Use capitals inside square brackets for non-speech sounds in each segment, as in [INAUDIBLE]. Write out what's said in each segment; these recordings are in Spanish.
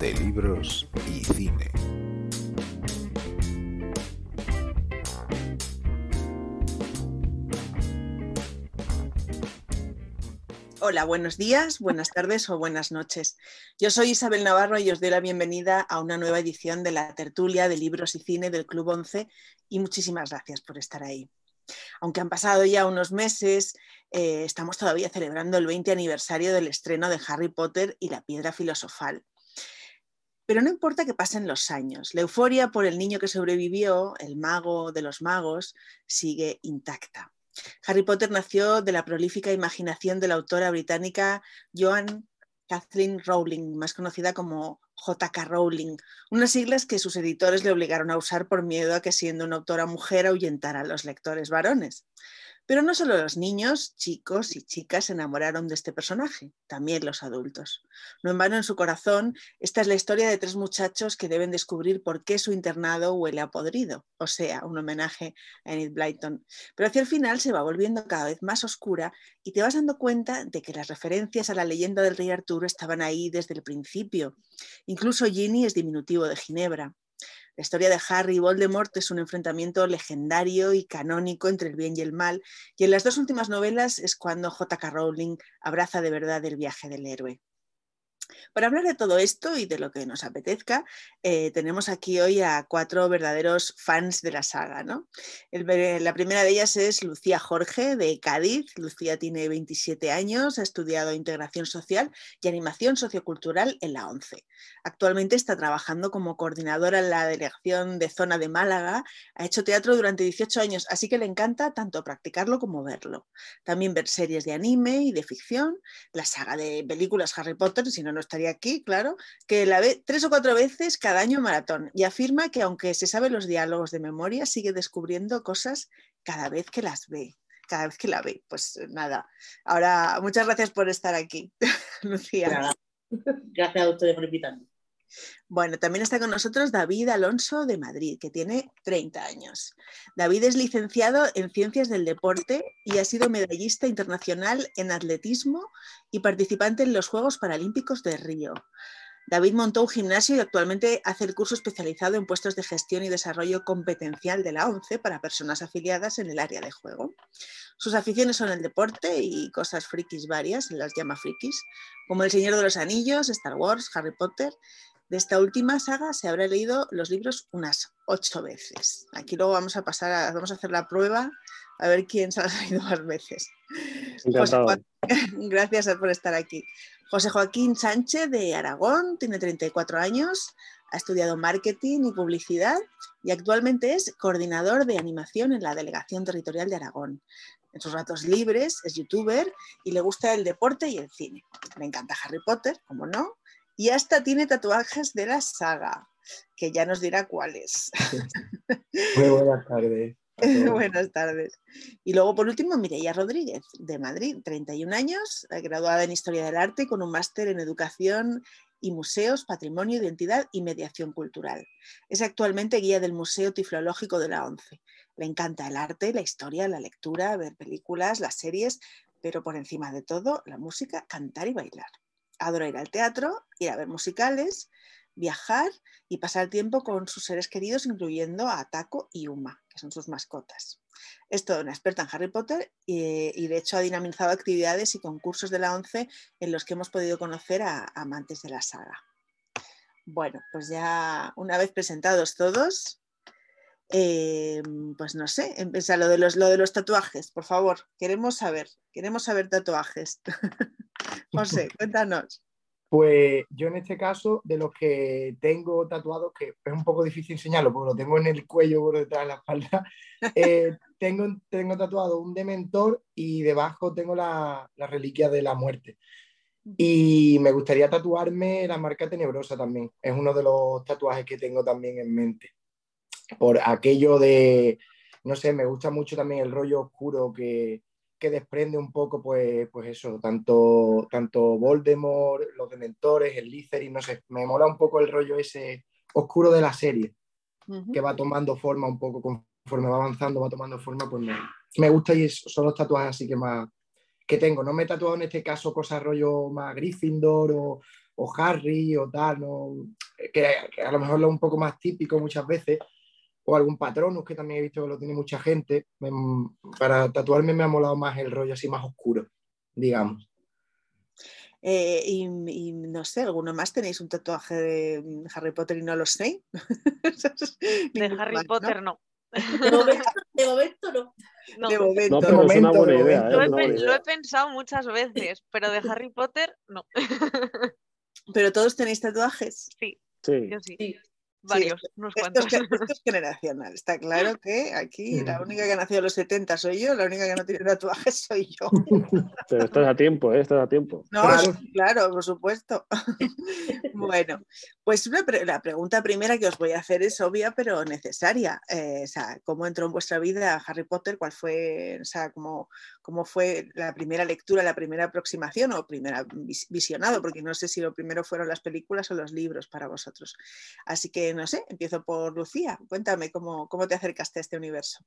de libros y cine. Hola, buenos días, buenas tardes o buenas noches. Yo soy Isabel Navarro y os doy la bienvenida a una nueva edición de la tertulia de libros y cine del Club 11 y muchísimas gracias por estar ahí. Aunque han pasado ya unos meses, eh, estamos todavía celebrando el 20 aniversario del estreno de Harry Potter y la piedra filosofal. Pero no importa que pasen los años, la euforia por el niño que sobrevivió, el mago de los magos, sigue intacta. Harry Potter nació de la prolífica imaginación de la autora británica Joan Kathleen Rowling, más conocida como JK Rowling, unas siglas que sus editores le obligaron a usar por miedo a que siendo una autora mujer ahuyentara a los lectores varones. Pero no solo los niños, chicos y chicas se enamoraron de este personaje, también los adultos. No en vano en su corazón, esta es la historia de tres muchachos que deben descubrir por qué su internado huele a podrido, o sea, un homenaje a Enid Blyton. Pero hacia el final se va volviendo cada vez más oscura y te vas dando cuenta de que las referencias a la leyenda del rey Arturo estaban ahí desde el principio. Incluso Ginny es diminutivo de Ginebra. La historia de Harry y Voldemort es un enfrentamiento legendario y canónico entre el bien y el mal, y en las dos últimas novelas es cuando J.K. Rowling abraza de verdad el viaje del héroe. Para hablar de todo esto y de lo que nos apetezca, eh, tenemos aquí hoy a cuatro verdaderos fans de la saga. ¿no? la primera de ellas es Lucía Jorge, de Cádiz. Lucía tiene 27 años, ha estudiado integración social y animación sociocultural en la ONCE. Actualmente está trabajando como coordinadora en la delegación de zona de Málaga. Ha hecho teatro durante 18 años, así que le encanta tanto practicarlo como verlo. También ver series de anime y de ficción, la saga de películas Harry Potter, si no, no estaría aquí, claro, que la ve tres o cuatro veces cada año maratón y afirma que aunque se sabe los diálogos de memoria, sigue descubriendo cosas cada vez que las ve cada vez que la ve. Pues nada, ahora muchas gracias por estar aquí, [LAUGHS] Lucía. Gracias a ustedes por invitarme. Bueno, también está con nosotros David Alonso de Madrid, que tiene 30 años. David es licenciado en Ciencias del Deporte y ha sido medallista internacional en atletismo y participante en los Juegos Paralímpicos de Río. David montó un gimnasio y actualmente hace el curso especializado en puestos de gestión y desarrollo competencial de la ONCE para personas afiliadas en el área de juego. Sus aficiones son el deporte y cosas frikis varias, las llama frikis, como El Señor de los Anillos, Star Wars, Harry Potter de esta última saga se habrá leído los libros unas ocho veces. Aquí luego vamos a pasar vamos a hacer la prueba a ver quién se ha leído más veces. [LAUGHS] gracias por estar aquí. José Joaquín Sánchez de Aragón, tiene 34 años, ha estudiado marketing y publicidad y actualmente es coordinador de animación en la Delegación Territorial de Aragón. En sus ratos libres es youtuber y le gusta el deporte y el cine. Le encanta Harry Potter, como no, y hasta tiene tatuajes de la saga, que ya nos dirá cuáles. [LAUGHS] Muy buenas tardes. [LAUGHS] Buenas tardes. Y luego, por último, Mireia Rodríguez, de Madrid, 31 años, graduada en Historia del Arte con un máster en Educación y Museos, Patrimonio, Identidad y Mediación Cultural. Es actualmente guía del Museo Tiflológico de la ONCE. Le encanta el arte, la historia, la lectura, ver películas, las series, pero por encima de todo, la música, cantar y bailar adora ir al teatro, ir a ver musicales, viajar y pasar tiempo con sus seres queridos, incluyendo a Taco y Uma, que son sus mascotas. Es toda una experta en Harry Potter y, de hecho ha dinamizado actividades y concursos de la ONCE en los que hemos podido conocer a, amantes de la saga. Bueno, pues ya una vez presentados todos, eh, pues no sé, empieza lo de, los, lo de los tatuajes, por favor, queremos saber, queremos saber tatuajes. [LAUGHS] José, [LAUGHS] cuéntanos. Pues yo en este caso, de los que tengo tatuados, que es un poco difícil enseñarlo porque lo tengo en el cuello por detrás de la espalda, [LAUGHS] eh, tengo, tengo tatuado un dementor y debajo tengo la, la, reliquia de la muerte. Y me gustaría tatuarme la marca tenebrosa también. Es uno de los tatuajes que tengo también en mente. Por aquello de, no sé, me gusta mucho también el rollo oscuro que, que desprende un poco, pues, pues eso, tanto, tanto Voldemort, los Dementores, el Litherin, no sé, me mola un poco el rollo ese oscuro de la serie, que va tomando forma un poco conforme va avanzando, va tomando forma, pues me, me gusta y son los tatuajes así que más que tengo. No me he tatuado en este caso cosas rollo más Gryffindor o, o Harry o tal, ¿no? que, a lo mejor lo es un poco más típico muchas veces, o algún Patronus que también he visto que lo tiene mucha gente. para tatuarme me ha molado más el rollo así más oscuro, digamos. Eh, y, no sé, ¿alguno más tenéis un tatuaje de Harry Potter y no lo sé? [LAUGHS] de Harry Potter no. De momento, no. No, de momento. No, pero es una buena idea. Lo, ¿eh? he, Una buena lo idea. he pensado muchas veces, pero de Harry Potter no. [LAUGHS] Pero todos tenéis tatuajes. Sí, Sí. yo sí. Sí. Varios, esto- unos Esto cuantos. es, esto es [LAUGHS] generacional. Está claro que aquí la única que ha nacido en los 70 soy yo, la única que no tiene tatuajes [LAUGHS] soy yo. [LAUGHS] Pero estás a tiempo, ¿eh? Estás a tiempo. No, Claro. por supuesto. bueno, pues una pre- la pregunta primera que os voy a hacer es obvia pero necesaria. Eh, o sea, ¿cómo entró en vuestra vida Harry Potter? ¿Cuál fue, o sea, cómo, cómo fue la primera lectura, la primera aproximación o primera vis- visionado? Porque no sé si lo primero fueron las películas o los libros para vosotros. Así que no sé, empiezo por Lucía. Cuéntame cómo, cómo te acercaste a este universo.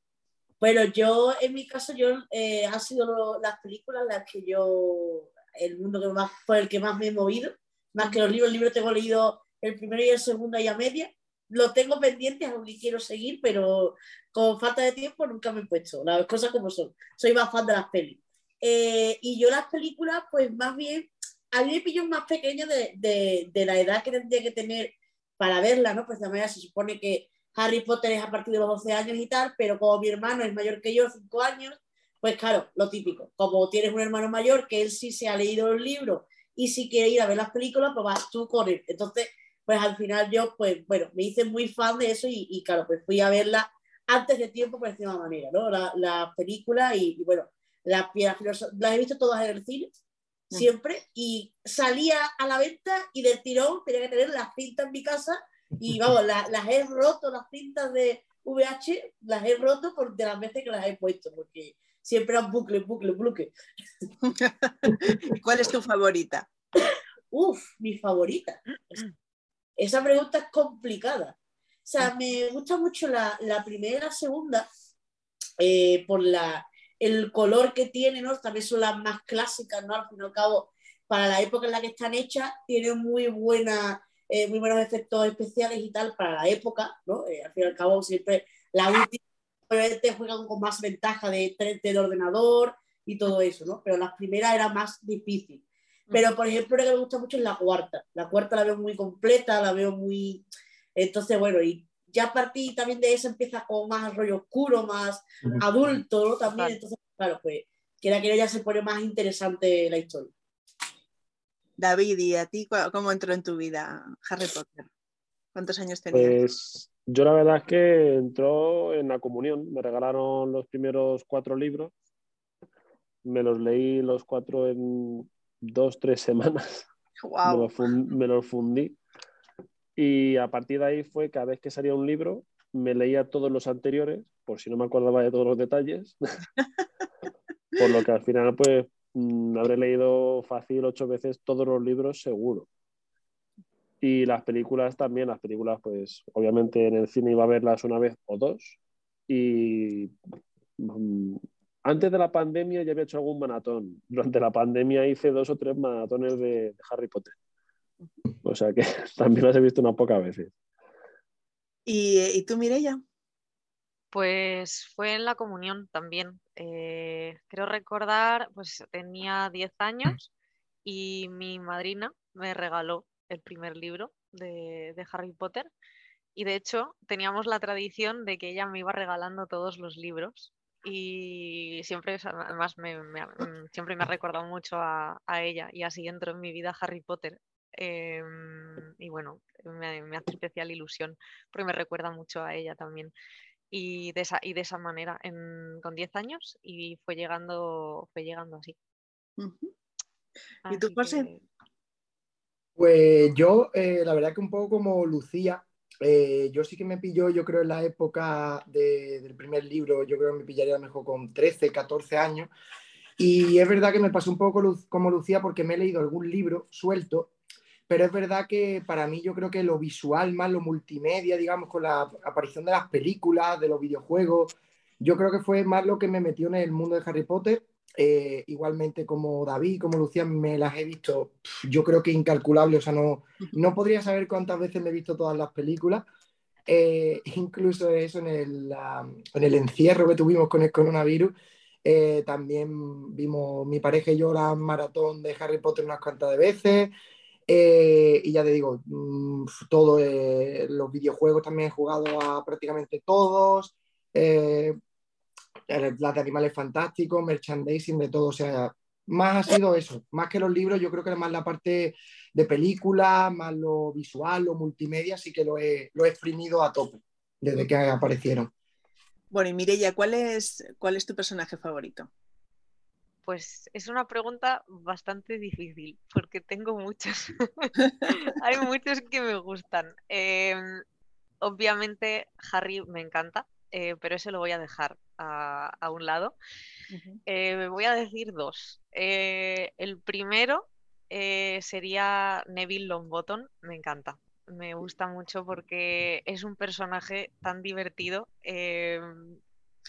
Bueno, yo, en mi caso, yo eh, han sido lo- las películas las que yo, el mundo que más, por el que más me he movido, más que los libros, el libro tengo leído el primero y el segundo y a media, lo tengo pendiente, aunque quiero seguir, pero con falta de tiempo nunca me he puesto, las cosas como son, soy más fan de las pelis. Eh, y yo las películas, pues más bien, a mí me pilló más pequeña de, de, de la edad que tendría que tener para verla, ¿no? Pues de manera se supone que Harry Potter es a partir de los 12 años y tal, pero como mi hermano es mayor que yo, 5 años, pues claro, lo típico. Como tienes un hermano mayor que él sí se ha leído los libros y si quiere ir a ver las películas, pues vas tú con él. Entonces, pues al final yo, pues bueno, me hice muy fan de eso y, y claro, pues fui a verla antes de tiempo por encima manera, ¿no? La, la película y, y bueno, las piedras filosofales, las he visto todas en el cine, siempre, y salía a la venta y del tirón tenía que tener las cintas en mi casa y vamos, la- las he roto, las cintas de VH, las he roto por de las veces que las he puesto, porque siempre eran bucle, bucle, bucle. [LAUGHS] ¿Cuál es tu favorita? Uf, mi favorita. Esa pregunta es complicada. O sea, me gusta mucho la, la primera y la segunda eh, por la, el color que tiene, ¿no? También son las más clásicas, ¿no? Al fin y al cabo, para la época en la que están hechas, tienen muy, buena, eh, muy buenos efectos especiales y tal para la época, ¿no? Eh, al fin y al cabo, siempre la última obviamente juegan con más ventaja de 3D de ordenador y todo eso, ¿no? Pero las primeras era más difícil. Pero, por ejemplo, lo que me gusta mucho es la cuarta. La cuarta la veo muy completa, la veo muy... Entonces, bueno, y ya a partir también de eso empieza con más rollo oscuro, más adulto, ¿no? También, entonces, claro, pues, quiera que ya se pone más interesante la historia. David, ¿y a ti cómo entró en tu vida Harry Potter? ¿Cuántos años tenías? Pues yo la verdad es que entró en la comunión. Me regalaron los primeros cuatro libros. Me los leí los cuatro en dos, tres semanas. Me, ¡Wow! me los fundí. Y a partir de ahí fue cada vez que salía un libro, me leía todos los anteriores, por si no me acordaba de todos los detalles. [LAUGHS] por lo que al final, pues, mm, habré leído fácil ocho veces todos los libros seguro. Y las películas también, las películas, pues, obviamente en el cine iba a verlas una vez o dos. Y mm, antes de la pandemia ya había hecho algún maratón. Durante la pandemia hice dos o tres maratones de, de Harry Potter. O sea que [LAUGHS] también las he visto unas pocas veces. ¿Y, y tú, Mireia? Pues fue en la comunión también. Eh, creo recordar, pues tenía 10 años y mi madrina me regaló el primer libro de, de Harry Potter. Y de hecho teníamos la tradición de que ella me iba regalando todos los libros. Y siempre, además, me, mm, siempre me ha recordado mucho a, a ella. Y así entró en mi vida Harry Potter. Em, y bueno, me, me hace especial ilusión porque me recuerda mucho a ella también y de esa, y de esa manera, en- con 10 años, y fue llegando, fue llegando así. ¿Y tú, José? que- Pues yo, eh, la verdad que un poco como Lucía, eh, yo sí que me pilló, yo creo, en la época de- del primer libro, yo creo que me pillaría mejor con 13, 14 años. Y es verdad que me pasó un poco como Lucía porque me he leído algún libro suelto, pero es verdad que para mí yo creo que lo visual más lo multimedia, digamos, con la aparición de las películas, de los videojuegos, yo creo que fue más lo que me metió en el mundo de Harry Potter. Eh, igualmente como David, como Lucía, me las he visto, yo creo que incalculable, o sea, no, no podría saber cuántas veces me he visto todas las películas, eh, [LAUGHS] incluso eso en el, en el, encierro que tuvimos con el coronavirus, eh, también vimos mi pareja y yo la maratón de Harry Potter unas cuantas de veces. y ya te digo, mm, todos los videojuegos también he jugado a prácticamente todos las de animales fantásticos, merchandising, de todo. O sea, más ha sido eso, más que los libros, yo creo que más la parte de película, más lo visual, lo multimedia, sí que lo he, lo he exprimido a tope desde que aparecieron. Bueno, y Mireya, ¿cuál es, ¿cuál es tu personaje favorito? Pues es una pregunta bastante difícil, porque tengo muchos. [LAUGHS] Hay muchos que me gustan. Em, obviamente Harry me encanta, eh, pero ese lo voy a dejar a, un lado. Eh, voy a decir dos. Eh, el primero sería Neville Longbottom, me encanta. Me gusta mucho porque es un personaje tan divertido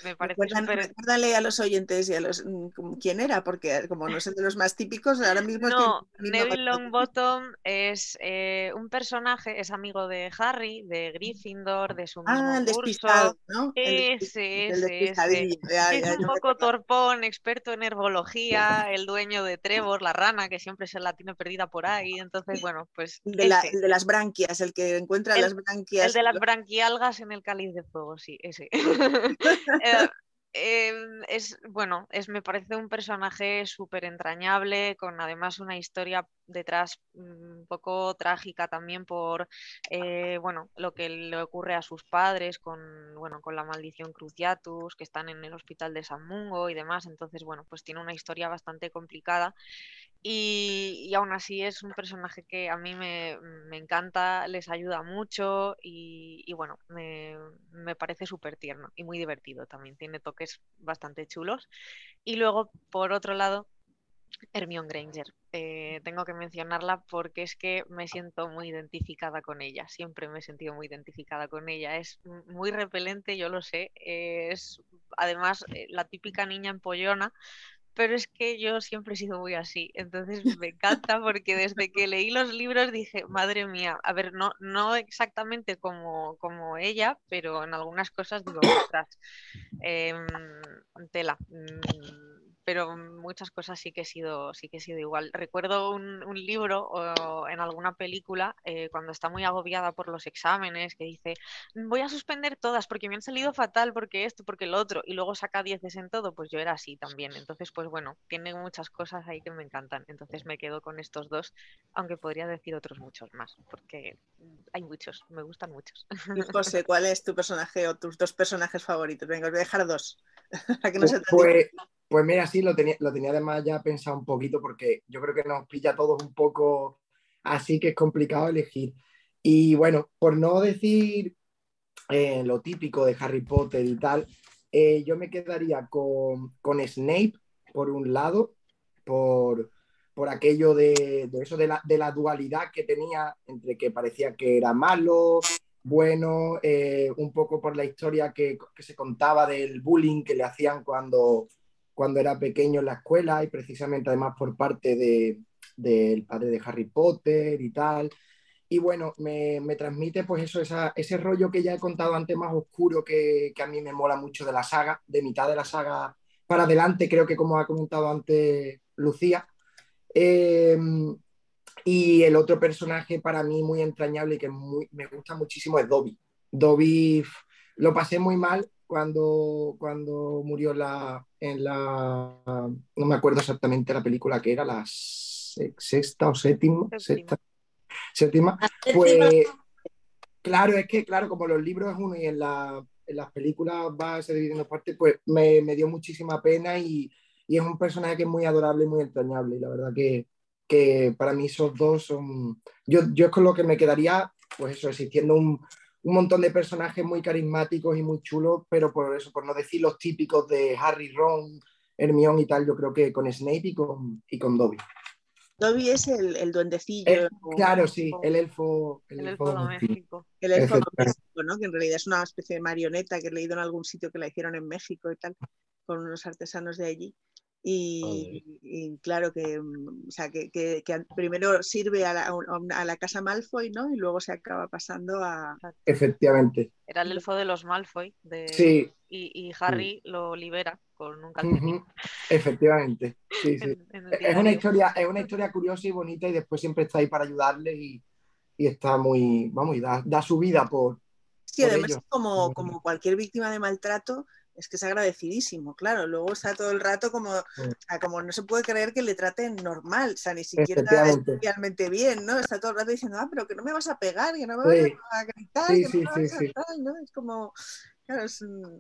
me parece Recuérdale a los oyentes y a los mm, quién era, porque como no es de los más típicos, ahora mismo. No, Neville Longbottom es eh, un personaje, es amigo de Harry, de Gryffindor, de su mismo ah, el despistado, ¿no? Ese, ese, ese. es un poco torpón, experto en herbología, el dueño de Trevor, la rana, que siempre se la tiene perdida por ahí. Entonces, bueno, pues. El de, de las branquias, el que encuentra las branquias. El de las branquialgas en el cáliz de fuego, sí, ese. [LAUGHS] Eh, em, es bueno, es, me parece un personaje súper entrañable, con además una historia detrás mm, un poco trágica también por eh, bueno, lo que le ocurre a sus padres con, bueno, con la maldición Cruciatus, que están en el hospital de San Mungo y demás. Entonces, bueno, pues tiene una historia bastante complicada y, aún así es un personaje que a mí me, encanta, les ayuda mucho y, bueno, me, parece súper tierno y muy divertido también. Tiene toques bastante chulos. Y luego, por otro lado, Hermione Granger. Eh, tengo que mencionarla porque es que me siento muy identificada con ella. Siempre me he sentido muy identificada con ella. Es muy repelente, yo lo sé. es además eh, la típica niña empollona, pero es que yo siempre he sido muy así, entonces me encanta porque desde que leí los libros dije, madre mía, a ver, no, no exactamente como, como ella, pero en algunas cosas digo, ostras, em, tela. Mm, pero muchas cosas sí que he sido, sí que he sido igual. Recuerdo un, libro o en alguna película eh, cuando está muy agobiada por los exámenes que dice voy a suspender todas porque me han salido fatal, porque esto, porque el otro, y luego saca dieces en todo, pues yo era así también. Entonces, pues bueno, tiene muchas cosas ahí que me encantan. Entonces me quedo con estos dos, aunque podría decir otros muchos más, porque hay muchos, me gustan muchos. Y José, ¿cuál es tu personaje o tus dos personajes favoritos? Venga, os voy a dejar dos. [LAUGHS] para que no se pues, pues mira, sí, lo tenía, lo tenía además ya pensado un poquito porque yo creo que nos pilla a todos un poco así que es complicado elegir. Y bueno, por no decir eh, lo típico de Harry Potter y tal, eh, yo me quedaría con, Snape, por un lado, por, aquello de, eso de la, dualidad que tenía entre que parecía que era malo, bueno, eh, un poco por la historia que, que, se contaba del bullying que le hacían cuando, cuando era pequeño en la escuela y precisamente además por parte del padre de Harry Potter y tal. Y bueno, me, transmite pues eso, ese rollo que ya he contado antes más oscuro que, a mí me mola mucho de la saga, de mitad de la saga para adelante, creo que como ha comentado antes Lucía. Eh, y el otro personaje para mí muy entrañable y que me gusta muchísimo es Dobby. Dobby lo pasé muy mal cuando, cuando murió la, en la, no me acuerdo exactamente la película que era, la sexta o séptima, sexta, séptima, pues claro, es que claro, como los libros es uno y en, la, en las películas va a ser dividiendo parte, pues me, me, dio muchísima pena y, y, es un personaje que es muy adorable y muy entrañable y la verdad que, que para mí esos dos son, yo, yo es con lo que me quedaría, pues eso, existiendo un, un montón de personajes muy carismáticos y muy chulos, pero por eso, por no decir los típicos de Harry, Ron, Hermione y tal, yo creo que con Snape y con, y con Dobby. Dobby es el, el duendecillo. claro, sí, el elfo. El, elfo, doméstico. El elfo doméstico, ¿no? Que en realidad es una especie de marioneta que he leído en algún sitio que la hicieron en México y tal, con unos artesanos de allí. Y, y claro que, mm, o sea, que, que- que primero sirve a la, a la casa Malfoy, ¿no? Y luego se acaba pasando a... Efectivamente. Era el elfo de los Malfoy de... Sí, y, y Harry lo libera con un calcetín. efectivamente. Sí, [LAUGHS] sí. en- en el Es una historia, es una historia curiosa y bonita y después siempre está ahí para ayudarle y, y está muy, vamos, y da, da su vida por, Sí, por además ello. es como, como cualquier víctima de maltrato, es que es agradecidísimo, claro. Luego está todo el rato como, no se puede creer que le traten normal, o sea, ni siquiera especialmente bien, ¿no? Está todo el rato diciendo, ah, pero que no me vas a pegar, que no me Sí. vas a gritar, Sí, que sí, no me sí, vas a tal, ¿no? Es como, claro, es mm,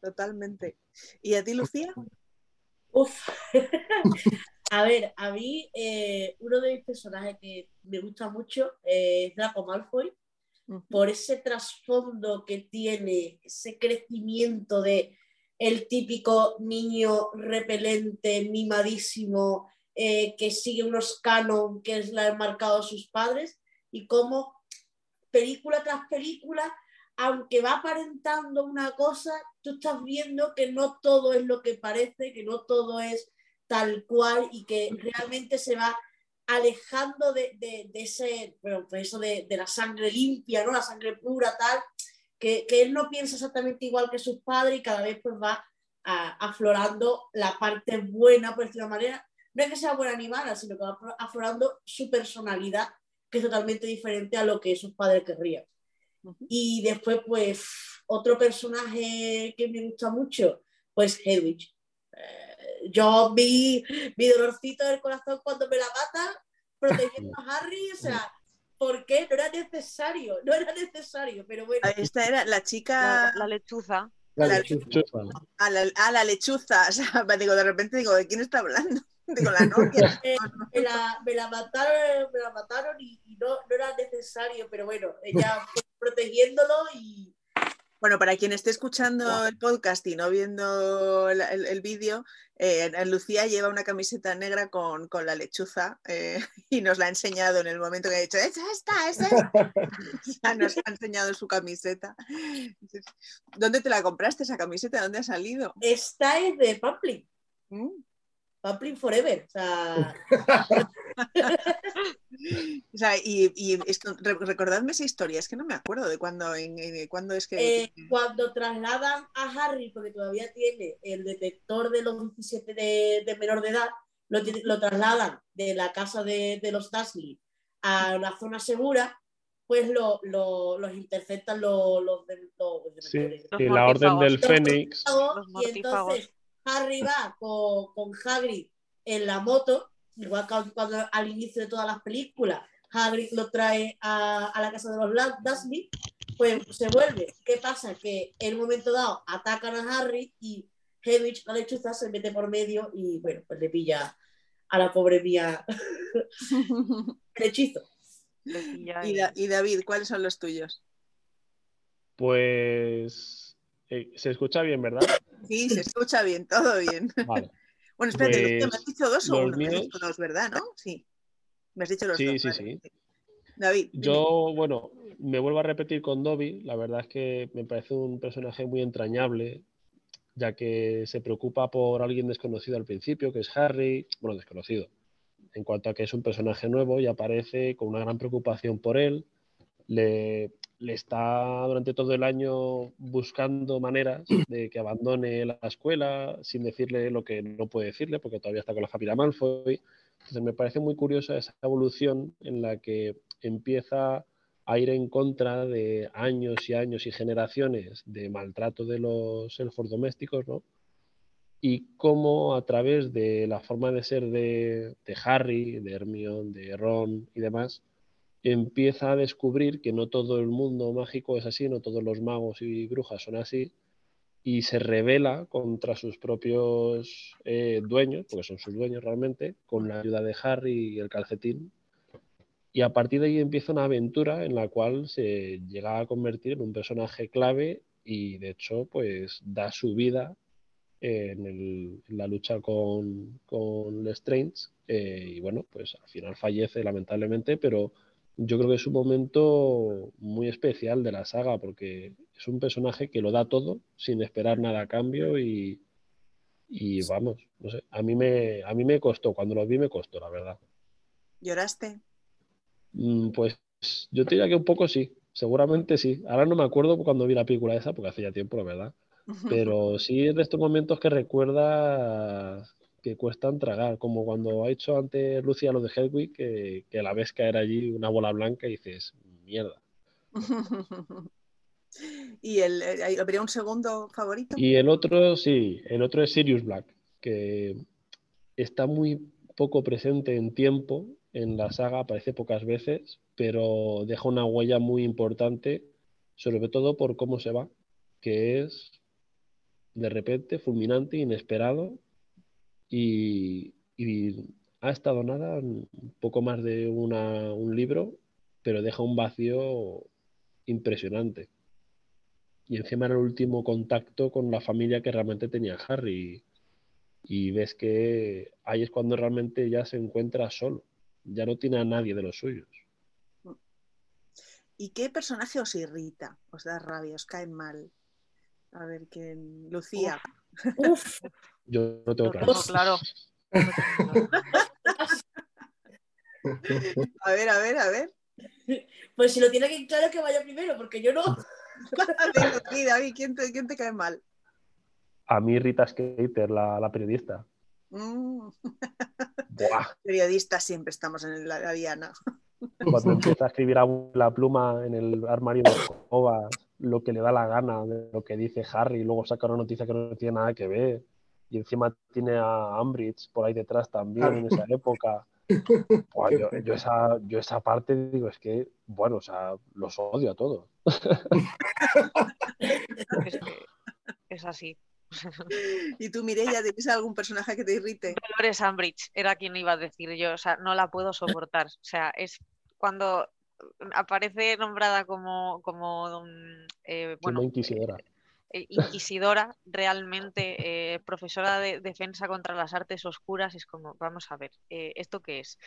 totalmente. ¿Y a ti, Lucía? Uf. [LAUGHS] A ver, a mí eh, uno de mis personajes que me gusta mucho eh, es Draco Malfoy, por ese trasfondo que tiene, ese crecimiento de el típico niño repelente, mimadísimo, eh, que sigue unos canon que le han marcado sus padres, y cómo película tras película, aunque va aparentando una cosa, tú estás viendo que no todo es lo que parece, que no todo es tal cual y que realmente se va alejando de, de- de ese, bueno, pues eso de, de la sangre limpia, ¿no? La sangre pura, tal, que, que él no piensa exactamente igual que sus padres y cada vez pues va a- aflorando la parte buena, por decirlo de manera. No es que sea buena ni mala, sino que va aflo- aflorando su personalidad, que es totalmente diferente a lo que sus padres querrían. Y después, pues, otro personaje que me gusta mucho, pues Hedwig. Eh, yo vi mi dolorcito del corazón cuando me la mata, protegiendo a Harry, o sea, ¿por qué? No era necesario, no era necesario, pero bueno. Esta era la La, chica, la lechuza. la La- lechuza. A la, a la lechuza, [LAUGHS] o sea, digo, de repente digo, ¿de quién está hablando? [LAUGHS] Digo, la novia. [LAUGHS] Eh, me, la, me la mataron, me la mataron y, y no, no era necesario, pero bueno, ella protegiéndolo y Bueno, para quien esté escuchando el podcast y no viendo la- el, el vídeo, eh, Lucía lleva una camiseta negra con, con la lechuza eh, [LAUGHS] y nos la ha enseñado en el momento que ha dicho, es esta, es esta. [LAUGHS] [LAUGHS] Ya nos ha enseñado su camiseta. ¿Dónde te la compraste esa camiseta? ¿Dónde ha salido? esta es de Pamplin, ¿Mm? Pamplin Forever, o sea, [LAUGHS] O sea, y, y esto, re- recordadme esa historia, es que no me acuerdo de cuándo, en, en- cuándo es que... Eh, cuando trasladan a Harry, porque todavía tiene el detector de los 17 de, de menor de edad, lo, trasladan de la casa de, de los Dursley a una zona segura, pues lo, lo- los interceptan los, los, Sí, Los y la orden del. Fénix. Y entonces Harry va con, con Hagrid en la moto, igual que cuando al inicio de todas las películas Hagrid lo trae a, a la casa de los Dursley, pues se vuelve. ¿Qué pasa? Que en un momento dado atacan a Harry y Hedwig, la lechuza, se mete por medio y bueno, pues le pilla a la pobre mía [LAUGHS] el hechizo. Y David, ¿cuáles son los tuyos? Pues eh, se escucha bien, ¿verdad? Sí, se escucha bien, todo bien. [LAUGHS] Vale. Bueno, espérate, me Pues, has dicho dos o los uno? Me has míos- dicho dos, ¿verdad? ¿No? Sí. Me has dicho los Sí, dos. sí, vale. sí. David. dime. Yo, bueno, me vuelvo a repetir con Dobby. La verdad es que me parece un personaje muy entrañable, ya que se preocupa por alguien desconocido al principio, que es Harry, bueno, desconocido, en cuanto a que es un personaje nuevo y aparece con una gran preocupación por él. Le, le está durante todo el año buscando maneras [CLEARS THROAT] de que abandone la escuela sin decirle lo que no puede decirle, porque todavía está con la familia Malfoy. Entonces me parece muy curiosa esa evolución en la que empieza a ir en contra de años y años y generaciones de maltrato de los elfos domésticos, ¿no? Y cómo a través de la forma de ser de, de Harry, de Hermione, de Ron y demás, empieza a descubrir que no todo el mundo mágico es así, no todos los magos y brujas son así, y se revela contra sus propios eh, dueños, porque son sus dueños realmente, con la ayuda de Harry y el calcetín. Y a partir de ahí empieza una aventura en la cual se llega a convertir en un personaje clave y de hecho pues da su vida en, la lucha con, con Lestrange eh, y bueno pues al final fallece lamentablemente pero yo creo que es un momento muy especial de la saga porque es un personaje que lo da todo sin esperar nada a cambio y, Y vamos, no sé, a mí me, a mí me costó, cuando lo vi me costó, la verdad. ¿Lloraste? Mm, Pues yo te diría que un poco sí, seguramente sí. Ahora no me acuerdo cuando vi la película esa, porque hace ya tiempo, la verdad. [LAUGHS] Pero sí es de estos momentos que recuerda que cuestan tragar, como cuando ha hecho antes Lucia lo de Hedwig, que, que la ves caer allí una bola blanca y dices, mierda. [LAUGHS] ¿Y el, eh, habría un segundo favorito? Y el otro, sí, el otro es Sirius Black, que está muy poco presente en tiempo en la saga, aparece pocas veces, pero deja una huella muy importante, sobre todo por cómo se va, que es de repente fulminante, inesperado, y, ha estado nada, un poco más de una- un libro, pero deja un vacío impresionante. Y encima era el último contacto con la familia que realmente tenía Harry. Y ves que ahí es cuando realmente ya se encuentra solo. Ya no tiene a nadie de los suyos. ¿Y qué personaje os irrita? ¿Os da rabia? ¿Os cae mal? A ver, ¿quién? Lucía. Uf, Yo no tengo claro. tengo claro. A ver, a ver, a ver. pues si lo tiene que claro que vaya primero, porque yo no. [LAUGHS] Venga, aquí, David, ¿quién te, quién te cae mal? A mí Rita Skeeter, la, la periodista. Mm, Buah, periodistas siempre estamos en la, la diana. cuando empieza a escribir a la pluma en el armario de escobas, lo que le da la gana de lo que dice Harry, y luego saca una noticia que no tiene nada que ver. Y encima tiene a Ambridge por ahí detrás también en esa época. [LAUGHS] Buah, yo, yo esa, yo esa parte digo, es que, bueno, o sea, los odio a todos. [LAUGHS] Es que es así. ¿Y tú, Mireia, tienes algún personaje que te irrite? Dolores Umbridge era quien iba a decir yo, o sea, no la puedo soportar. O sea, es cuando aparece nombrada como, como mm, eh, bueno, inquisidora. eh, inquisidora, realmente eh, profesora de defensa contra las artes oscuras, es como, vamos a ver, eh, ¿esto qué es?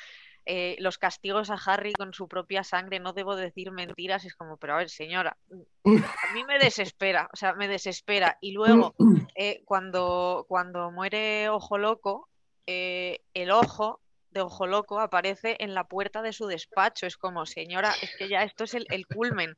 Eh, los castigos a Harry con su propia sangre, no debo decir mentiras, es como, pero a ver, señora, a mí me desespera, o sea, me desespera. Y luego, [COUGHS] eh, cuando, cuando muere Ojo Loco, eh, el ojo de Ojo Loco aparece en la puerta de su despacho. Es como, señora, es que ya esto es el, el culmen.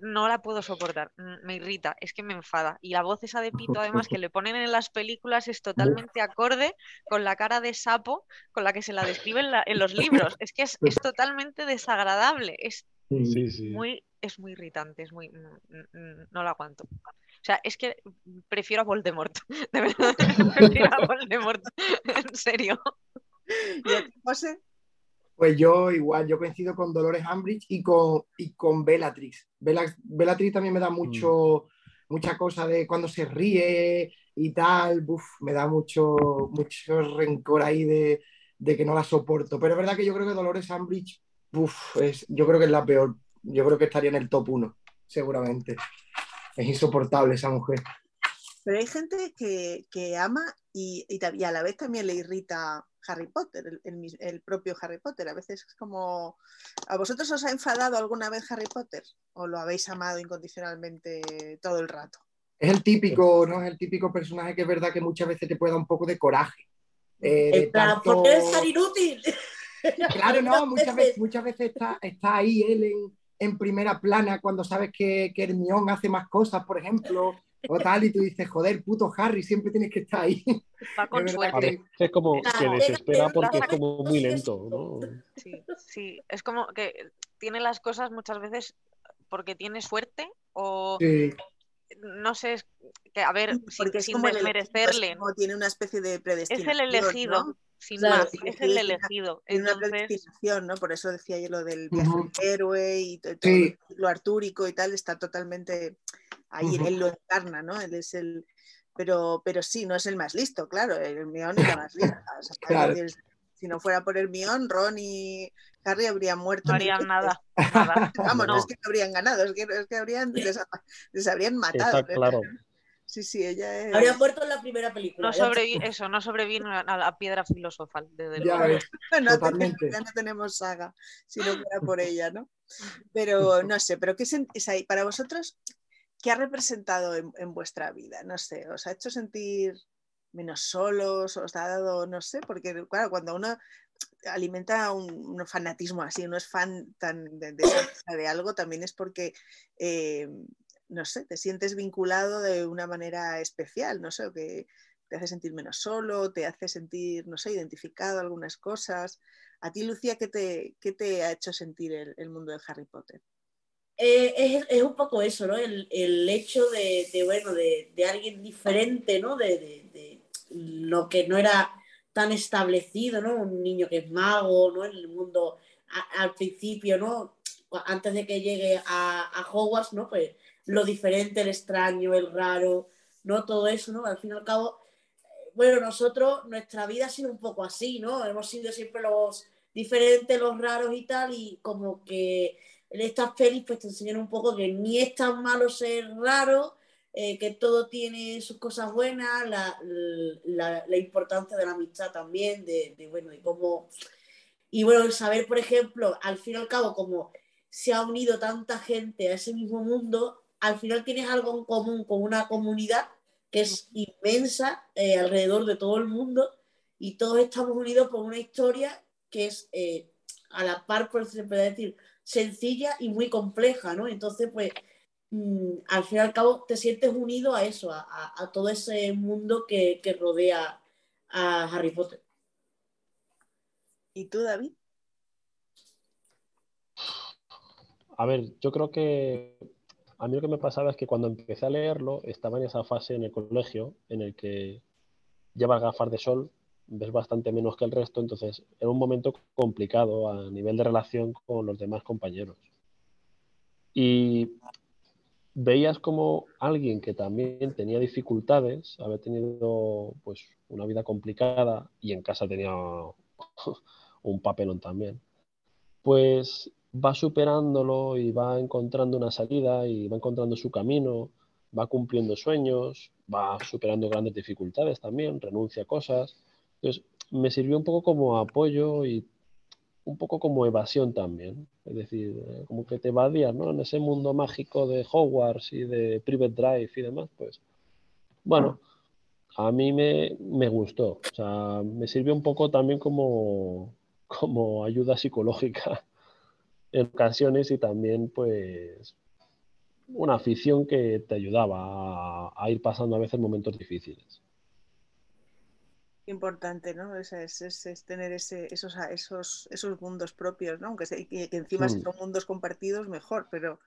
No la puedo soportar, mm, me irrita, es que me enfada. Y la voz esa de Pito, además, que [LAUGHS] le ponen en las películas, es totalmente acorde con la cara de sapo con la que se la describe en, la- en los libros. Es que es, es [LAUGHS] totalmente desagradable, es Sí, sí. muy, es muy irritante, es muy, mm, mm, no lo aguanto. O sea, es que prefiero a Voldemort, [LAUGHS] de verdad, prefiero a Voldemort, en serio. [LAUGHS] ¿Y a ti, José? Pues yo igual, yo coincido con Dolores Umbridge y con, y con Bellatrix. Bella- Bellatrix también me da mucho, mucha cosa de cuando se ríe y tal, buf, me da mucho, mucho rencor ahí de, de que no la soporto. Pero es verdad que yo creo que Dolores Umbridge, buf, es, yo creo que es la peor. Yo creo que estaría en el top 1, seguramente. Es insoportable esa mujer. Pero hay gente que, que ama y, y y a la vez también le irrita Harry Potter, el, el mis- el propio Harry Potter. A veces es como... ¿A vosotros os ha enfadado alguna vez Harry Potter? ¿O lo habéis amado incondicionalmente todo el rato? Es el típico, ¿no? Es el típico personaje que es verdad que muchas veces te puede dar un poco de coraje. Eh, de tanto- ¿por qué eres tan inútil? [LAUGHS] Claro, no, [LAUGHS] muchas veces. veces, muchas veces está, está ahí él en, en primera plana cuando sabes que, que Hermione hace más cosas, por ejemplo, o tal, y tú dices, joder, puto Harry, siempre tienes que estar ahí. [LAUGHS] Va con A suerte. es como que Claro, desespera porque es que como muy lento, ¿no? Sí, sí, es como que tiene las cosas muchas veces porque tiene suerte o Sí, no sé, es que a ver, sin, Porque es sin como el elegido, es desmerecerle, como tiene una especie de es predestinación. el elegido, ¿no? sin Claro, más, es el elegido. Tiene una Entonces, predestinación, ¿no? Por eso decía yo lo del viaje del héroe y to- todo Sí. lo artúrico y tal, está totalmente ahí, él lo encarna, ¿no? Él es el. Pero, pero sí, no es el más listo, claro. Hermione es la más lista. o sea, Claro. es si no fuera por Hermione, Ron y Harry habrían muerto. no harían nada, [LAUGHS] nada. Vamos, no. No. es que no habrían ganado, es que, es que habrían, les, les habrían matado. Está claro. Sí, sí, ella es. Habría muerto en la primera película. No sobrevi- eso, no sobrevino a la piedra filosofal, desde ya luego. no tenemos, ya no tenemos saga, si no fuera por ella, ¿no? Pero no sé, pero ¿qué sen- es ahí? Para vosotros, ¿qué ha representado en, en vuestra vida? No sé, ¿os ha hecho sentir menos solos, os ha dado, no sé, porque claro, cuando uno alimenta un, fanatismo así, uno es fan tan de, de, algo, también es porque, eh, no sé, te sientes vinculado de una manera especial, no sé, que te hace sentir menos solo, te hace sentir, no sé, identificado algunas cosas. A ti, Lucía, ¿qué te, qué te ha hecho sentir el, mundo de Harry Potter? Eh, es, un poco eso, ¿no? El, hecho de, bueno, de, alguien diferente, ¿no? De, lo que no era tan establecido, ¿no? Un niño que es mago, ¿no? En el mundo al principio, ¿no? Antes de que llegue a, a, Hogwarts, ¿no? Pues lo diferente, el extraño, el raro, ¿no? Todo eso, ¿no? Al fin y al cabo, bueno, nosotros, nuestra vida ha sido un poco así, ¿no? Hemos sido siempre los diferentes, los raros y tal, y como que en estas pelis pues te enseñan un poco que ni es tan malo ser raro, eh, que todo tiene sus cosas buenas, la, importancia de la amistad también, de, bueno, de cómo... Y bueno, el saber, por ejemplo, al fin y al cabo, como se ha unido tanta gente a ese mismo mundo, al final tienes algo en común con una comunidad que es inmensa eh, alrededor de todo el mundo y todos estamos unidos por una historia que es eh, a la par, por se puede decir, sencilla y muy compleja, ¿no? Entonces, pues, mm, al fin y al cabo te sientes unido a eso, a, todo ese mundo que, que, rodea a Harry Potter. ¿Y tú, David? A ver, yo creo que a mí lo que me pasaba es que cuando empecé a leerlo estaba en esa fase en el colegio en el que llevas gafas de sol, ves bastante menos que el resto, entonces era un momento complicado a nivel de relación con los demás compañeros. Y veías como alguien que también tenía dificultades, había tenido pues una vida complicada y en casa tenía [LAUGHS] un papelón también, pues va superándolo y va encontrando una salida y va encontrando su camino, va cumpliendo sueños, va superando grandes dificultades también, renuncia a cosas. Entonces, me sirvió un poco como apoyo y un poco como evasión también. Es decir, eh, como que te evadías, ¿no? En ese mundo mágico de Hogwarts y de Private Drive y demás, pues, bueno, a mí me, me gustó. O sea, me sirvió un poco también como, como ayuda psicológica [LAUGHS] en ocasiones y también pues una afición que te ayudaba a, ir pasando a veces momentos difíciles. Importante, ¿no? Es, es, tener ese, esos, esos, esos mundos propios, ¿no? Aunque que, encima si hmm. son mundos compartidos, mejor, pero,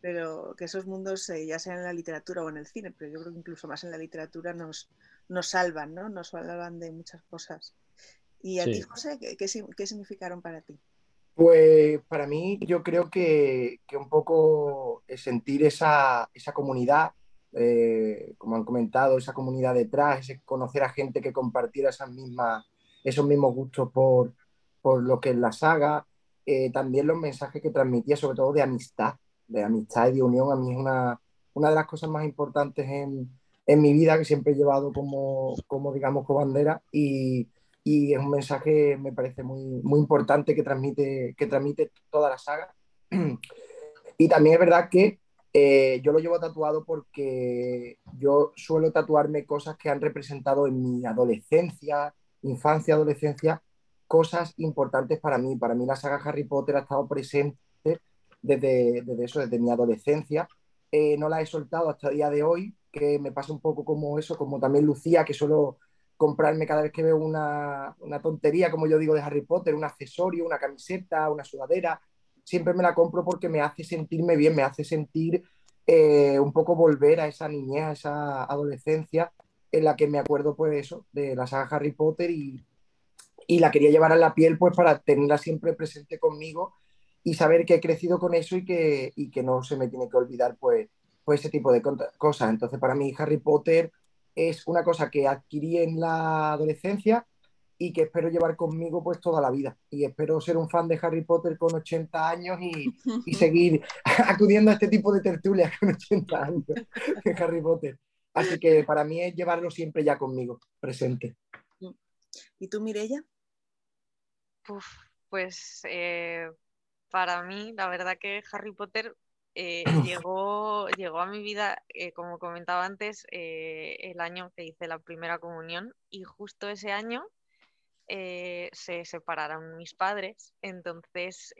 pero que esos mundos, eh, ya sean en la literatura o en el cine, pero yo creo que incluso más en la literatura nos, nos salvan, ¿no? Nos salvan de muchas cosas. ¿Y a ti, José, qué, qué significaron para ti? Pues para mí yo creo que, un poco sentir esa, comunidad, eh, como han comentado, esa comunidad detrás, ese conocer a gente que compartiera esas mismas, esos mismos gustos por, lo que es la saga, eh, también los mensajes que transmitía, sobre todo de amistad, de amistad y de unión, a mí es una, una de las cosas más importantes en, mi vida que siempre he llevado como, como digamos, como bandera y, y es un mensaje, me parece muy, muy importante que transmite, que transmite toda la saga. [CLEARS THROAT] Y también es verdad que eh, yo lo llevo tatuado porque yo suelo tatuarme cosas que han representado en mi adolescencia, infancia, adolescencia, cosas importantes para mí. Para mí la saga Harry Potter ha estado presente desde, desde eso, desde mi adolescencia. Eh, no la he soltado hasta el día de hoy, que me pasa un poco como eso, como también Lucía, que solo comprarme cada vez que veo una, tontería, como yo digo, de Harry Potter, un accesorio, una camiseta, una sudadera. Siempre me la compro porque me hace sentirme bien, me hace sentir eh, un poco volver a esa niñez, a esa adolescencia en la que me acuerdo, pues eso, de la saga Harry Potter y, la quería llevar en la piel, pues para tenerla siempre presente conmigo y saber que he crecido con eso y que, y que no se me tiene que olvidar, pues, pues ese tipo de cosas. Entonces, para mí, Harry Potter es una cosa que adquirí en la adolescencia y que espero llevar conmigo pues toda la vida. Y espero ser un fan de Harry Potter con 80 años y, [LAUGHS] seguir [LAUGHS] acudiendo a este tipo de tertulias con 80 años de Harry Potter. Así que para mí es llevarlo siempre ya conmigo, presente. ¿Y tú, Mirella? pues eh, para mí, la verdad que Harry Potter eh, [CLEARS THROAT] llegó, llegó a mi vida, eh, como comentaba antes, eh, el año que hice la primera comunión y justo ese año se separaron mis padres. Entonces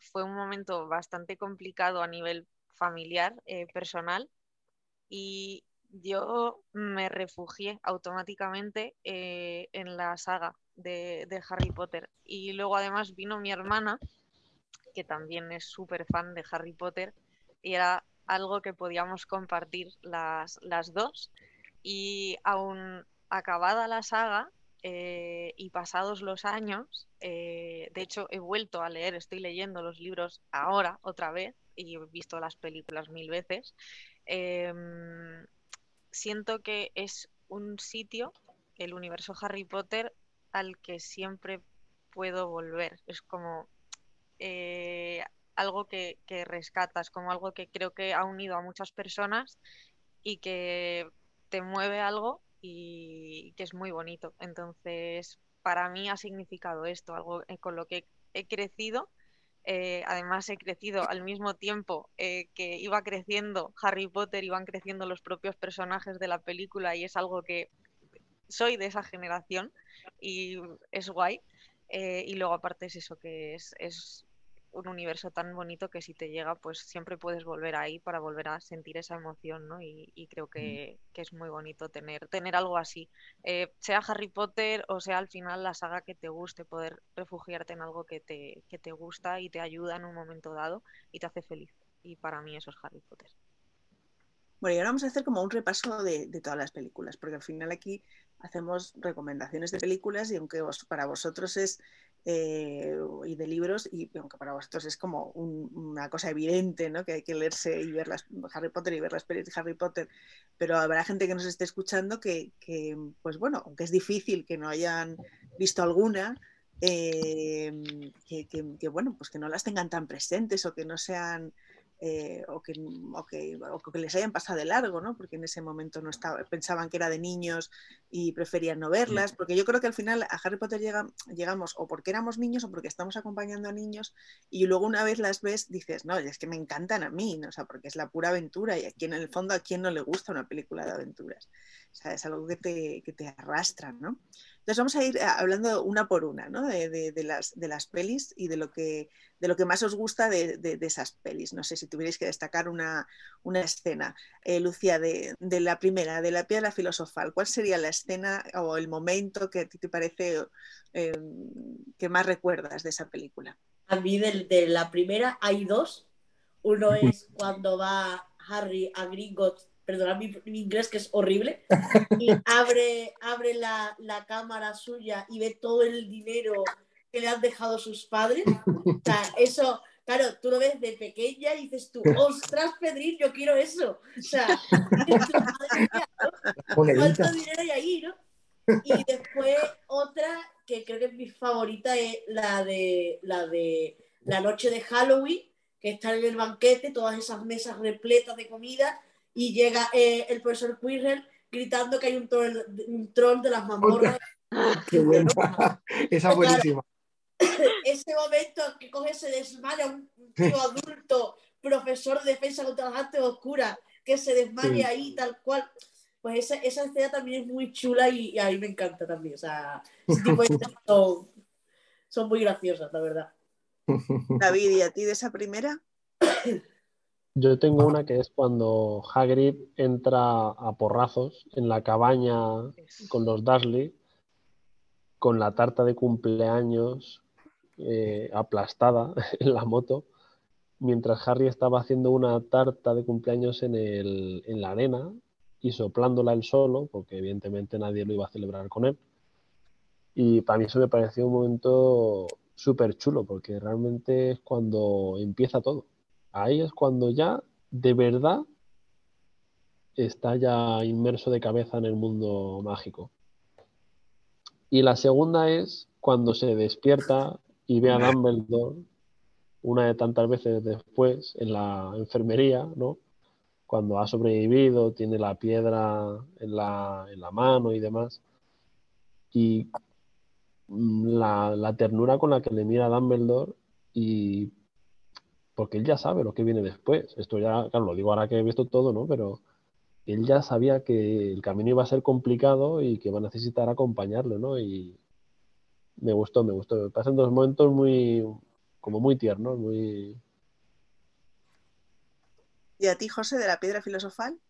fue un momento bastante complicado a nivel familiar, personal, y yo me refugié automáticamente en la saga de, de Harry Potter. Y luego además vino mi hermana que también es súper fan de Harry Potter, y era algo que podíamos compartir las, las dos. Y aún acabada la saga eh, y pasados los años, eh, de hecho he vuelto a leer, estoy leyendo los libros ahora otra vez y he visto las películas mil veces, em, siento que es un sitio, el universo Harry Potter, al que siempre puedo volver. Es como eh, algo que, rescatas, como algo que creo que ha unido a muchas personas y que te mueve algo y que es muy bonito. Entonces, para mí ha significado esto, algo eh, con lo que he crecido. Eh, además, he crecido al mismo tiempo que iba creciendo Harry Potter, iban creciendo los propios personajes de la película y es algo que soy de esa generación y es guay. y luego aparte es eso que es, es un universo tan bonito que si te llega, pues siempre puedes volver ahí para volver a sentir esa emoción, ¿no? Y, creo que, es muy bonito tener, tener algo así. Eh, sea Harry Potter o sea al final la saga que te guste, poder refugiarte en algo que te, que te gusta y te ayuda en un momento dado y te hace feliz. Y para mí eso es Harry Potter. Bueno, y ahora vamos a hacer como un repaso de, todas las películas, porque al final aquí hacemos recomendaciones de películas y aunque para vosotros es eh, y de libros, y aunque para vosotros es como una cosa evidente, ¿no? que hay que leerse y ver las Harry Potter y ver las películas de Harry Potter, pero habrá gente que nos esté escuchando que, pues bueno, aunque es difícil que no hayan visto alguna, eh, que, bueno, pues que no las tengan tan presentes o que no sean eh, o, que, o, que, que, les hayan pasado de largo, ¿no? porque en ese momento no estaba, pensaban que era de niños y preferían no verlas, porque yo creo que al final a Harry Potter llega, llegamos o porque éramos niños o porque estamos acompañando a niños y luego una vez las ves dices, no, es que me encantan a mí, ¿no? o sea, porque es la pura aventura y aquí en el fondo a quién no le gusta una película de aventuras, o es algo que te, que te arrastra, ¿no? Entonces vamos a ir eh, hablando una por una ¿no? de, las, de las pelis y de lo que, de lo que más os gusta de, esas pelis. No sé si tuvierais que destacar una, escena. Eh, Lucía, de, la primera, de la piedra filosofal, ¿cuál sería la escena o el momento que a ti te parece eh, que más recuerdas de esa película? A mí de, la primera hay dos. Uno es cuando va Harry a Gringotts perdona mi, inglés que es horrible, y abre, abre la, la, cámara suya y ve todo el dinero que le han dejado sus padres. O sea, eso, claro, tú lo ves de pequeña y dices tú, ostras, Pedrín, yo quiero eso. O sea, ¿cuánto dinero hay ahí, no? Y después otra que creo que es mi favorita es la de la de la noche de Halloween, que está en el banquete, todas esas mesas repletas de comida y llega eh, el profesor Quirrell gritando que hay un troll, un de las mazmorras. [LAUGHS] Qué buena. Esa buenísima. [COUGHS] ese momento que coge se desmaya un tío [LAUGHS] adulto, profesor de defensa contra las artes oscuras, que se desmaya ahí tal cual. Pues esa, esa escena también es muy chula y, a mí me encanta también. O sea, ese tipo de [LAUGHS] son, son muy graciosas, la verdad. David, ¿y a ti de esa primera? [COUGHS] Yo tengo una que es cuando Hagrid entra a porrazos en la cabaña con los Dursley, con la tarta de cumpleaños eh, aplastada [LAUGHS] en la moto, mientras Harry estaba haciendo una tarta de cumpleaños en, el, en la arena y soplándola él solo, porque evidentemente nadie lo iba a celebrar con él. Y para mí eso me pareció un momento súper chulo, porque realmente es cuando empieza todo ahí es cuando ya de verdad está ya inmerso de cabeza en el mundo mágico. Y la segunda es cuando se despierta y ve a Dumbledore una de tantas veces después en la enfermería, ¿no? Cuando ha sobrevivido, tiene la piedra en la, en la mano y demás. Y la, la, ternura con la que le mira Dumbledore y porque él ya sabe lo que viene después. Esto ya, claro, lo digo ahora que he visto todo, ¿no? Pero él ya sabía que el camino iba a ser complicado y que va a necesitar acompañarlo, ¿no? Y me gustó, me gustó. Me pasan dos momentos muy, como muy tiernos, muy... ¿Y a ti, José, de la piedra filosofal?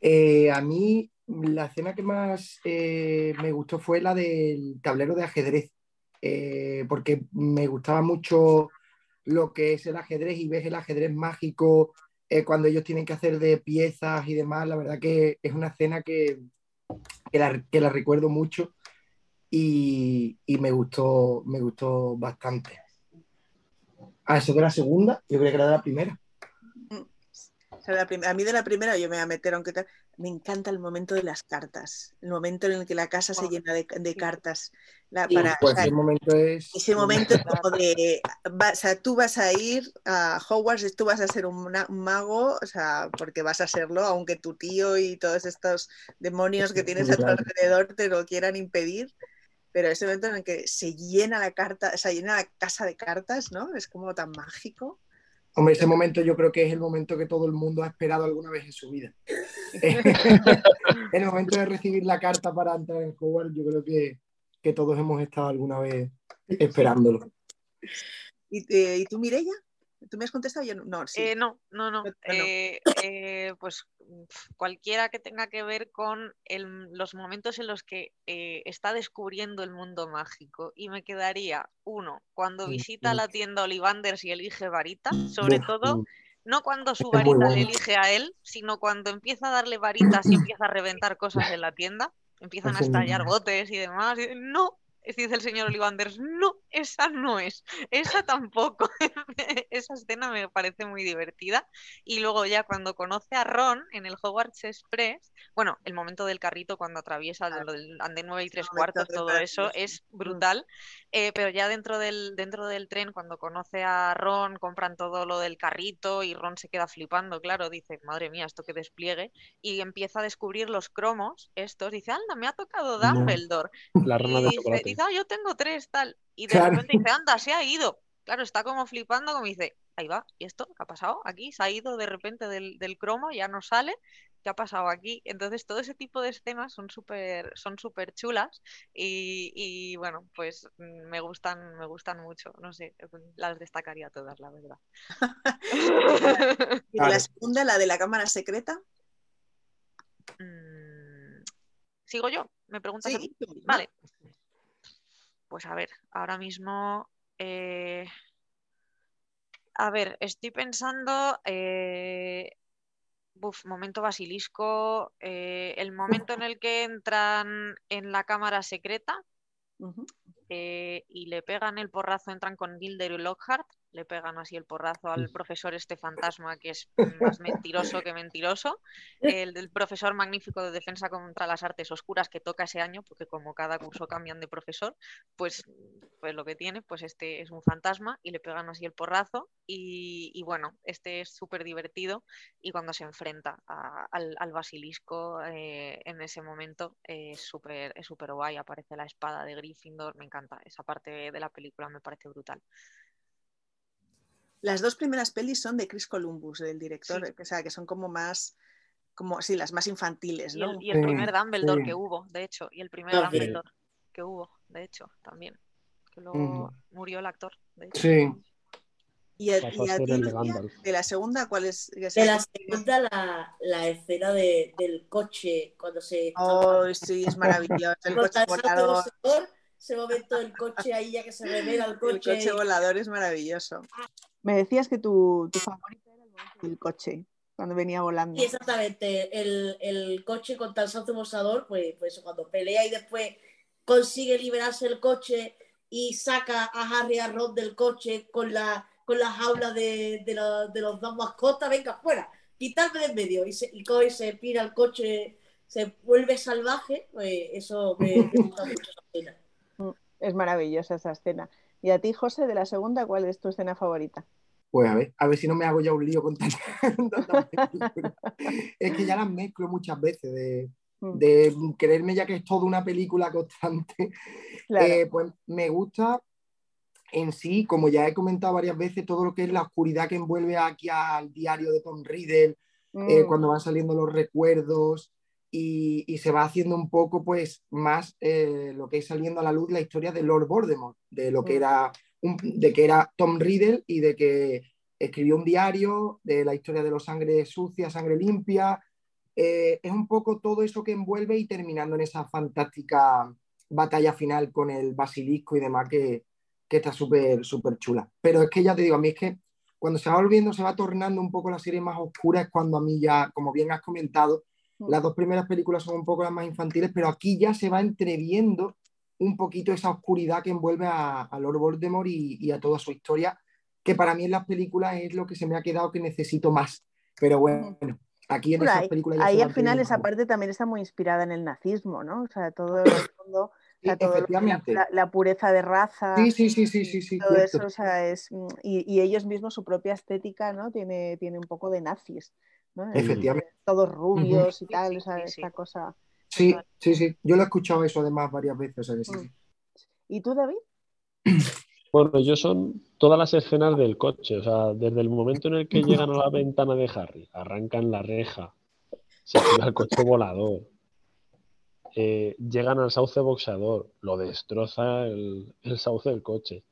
Eh, a mí la escena que más eh, me gustó fue la del tablero de ajedrez, eh, porque me gustaba mucho lo que es el ajedrez y ves el ajedrez mágico cuando ellos tienen que hacer de piezas y demás. La verdad que es una escena que, que, la, recuerdo mucho y, y, me, gustó, me gustó bastante. A eso de la segunda, yo creo que era de la primera a mí de la primera yo me voy a meter, aunque me encanta el momento de las cartas, el momento en el que la casa se llena de, cartas. pues ese momento es... Ese momento como de, o sea, tú vas a ir a Hogwarts, tú vas a ser un, mago, o sea, porque vas a serlo, aunque tu tío y todos estos demonios que tienes a tu alrededor te lo quieran impedir. Pero ese momento en el que se llena la carta, se llena la casa de cartas, ¿no? Es como tan mágico. Hombre, ese momento yo creo que es el momento que todo el mundo ha esperado alguna vez en su vida. [LAUGHS] el momento de recibir la carta para entrar en Hogwarts, yo creo que, todos hemos estado alguna vez esperándolo. ¿Y, eh, ¿y tú, Mireya? ¿Tú me has contestado? Yo no, sí. Eh, no, no, no. Eh, eh, pues cualquiera que tenga que ver con los momentos en los que está descubriendo el mundo mágico. Y me quedaría, uno, cuando visita la tienda Olivanders y elige varita, sobre todo no cuando su varita le elige a él, sino cuando empieza a darle varitas y empieza a reventar cosas en la tienda, [CLEARS THROAT] empiezan a estallar botes y demás. no, dice el señor Olivanders, no, esa no es, esa tampoco. [LAUGHS] esa escena me parece muy divertida. Y luego ya cuando conoce a Ron en el Hogwarts Express, bueno, el momento del carrito cuando atraviesa el andén 9 y tres cuartos, todo eso es mm. brutal. Eh, pero ya dentro del, dentro del tren, cuando conoce a Ron, compran todo lo del carrito y Ron se queda flipando, claro, dice, madre mía, esto que despliegue. Y empieza a descubrir los cromos, estos, dice, anda, me ha tocado Dumbledore. La rana de Ah, yo tengo tres, tal. Y de repente dice, anda, se ha ido. Claro, está como flipando, como dice, ahí va, ¿y esto qué ha pasado? Aquí se ha ido de repente del, del cromo, ya no sale. ¿Qué ha pasado aquí? Entonces, todo ese tipo de escenas son súper son súper chulas y, y, bueno, pues mm, me gustan, me gustan mucho. No sé, las destacaría todas, la verdad. [LAUGHS] ¿Y la segunda, la de la cámara secreta? Mm, ¿Sigo yo? ¿Me preguntas? Vale pues a ver, ahora mismo... Eh, a ver, estoy pensando... Eh, momento basilisco, eh, el momento en el que entran en la cámara secreta y le pegan el porrazo, entran con Gilder y Lockhart le pegan así el porrazo al profesor este fantasma que es [LAUGHS] más mentiroso que mentiroso, el, profesor magnífico de defensa contra las artes oscuras que toca ese año, porque como cada curso cambian de profesor, pues, pues lo que tiene, pues este es un fantasma y le pegan así el porrazo y, bueno, este es súper divertido y cuando se enfrenta al, basilisco eh, en ese momento es súper es súper guay, aparece la espada de Gryffindor, me encanta, esa parte de la película me parece brutal. Las dos primeras pelis son de Chris Columbus, del director, o sea, que son como más, como, sí, las más infantiles, ¿no? Y el, primer Dumbledore que hubo, de hecho, y el primer Dumbledore que hubo, de hecho, también. Que luego murió el actor, de hecho. Sí. ¿Y, a, de la segunda cuál es? De la segunda, la, la escena de, del coche, cuando se... Oh, sí, es maravilloso, el [LAUGHS] coche volador. Ese momento del coche ahí ya que se revela el coche. El coche volador es maravilloso. Me decías que tu, tu favorito era el coche, cuando venía volando. Sí, exactamente. El, el coche con tal salto pues, pues cuando pelea y después consigue liberarse el coche y saca a Harry a Ron del coche con la con las jaulas de, de, de los dos mascotas, venga, fuera, quitarme de en medio. Y, se, y coge, se pira el coche, se vuelve salvaje, pues eso me, gusta mucho esa escena. Mm, es maravillosa esa escena. Y a ti, José, de la segunda, ¿cuál es tu escena favorita? Pues a ver, a ver si no me hago ya un lío con tantas [LAUGHS] Es que ya las mezclo muchas veces de, mm. de creerme ya que es toda una película constante. Eh, pues me gusta en sí, como ya he comentado varias veces, todo lo que es la oscuridad que envuelve aquí al diario de Tom Riddle, eh, Mm. cuando van saliendo los recuerdos y, y se va haciendo un poco pues más eh, lo que es saliendo a la luz la historia de Lord Voldemort, de lo que Mm. era, un- de que era Tom Riddle y de que escribió un diario de la historia de los sangre sucia, sangre limpia. Eh, es un poco todo eso que envuelve y terminando en esa fantástica batalla final con el basilisco y demás que, que está súper súper chula. Pero es que ya te digo, a mí es que cuando se va volviendo, se va tornando un poco la serie más oscura, es cuando a mí ya, como bien has comentado. Las dos primeras películas son un poco las más infantiles, pero aquí ya se va entreviendo un poquito esa oscuridad que envuelve a, a Lord Voldemort y, y a toda su historia, que para mí en las películas es lo que se me ha quedado que necesito más. Pero bueno, aquí en Bueno, esas ahí, películas ahí se al final esa más. parte también está muy inspirada en el nazismo, ¿no? O sea, todo el [CLEARS THROAT] fondo, o Sí, sea, todo lo que la, efectivamente. la- la pureza de raza, Sí, sí, sí, sí, sí, sí, todo cierto. eso, o sea, es y, y ellos mismos su propia estética, ¿no? Tiene, tiene un poco de nazis, Efectivamente. todos rubios y tal, o sea, sí, sí. esta cosa. Sí, sí, sí. Yo lo he escuchado eso además varias veces. Mm. ¿Y tú, David? [CLEARS THROAT] Bueno, yo son todas las escenas del coche, o sea, desde el momento en el que llegan a la [LAUGHS] ventana de Harry, arrancan la reja, se tira el coche volador, eh, llegan al sauce boxeador, lo destroza el, el sauce del coche.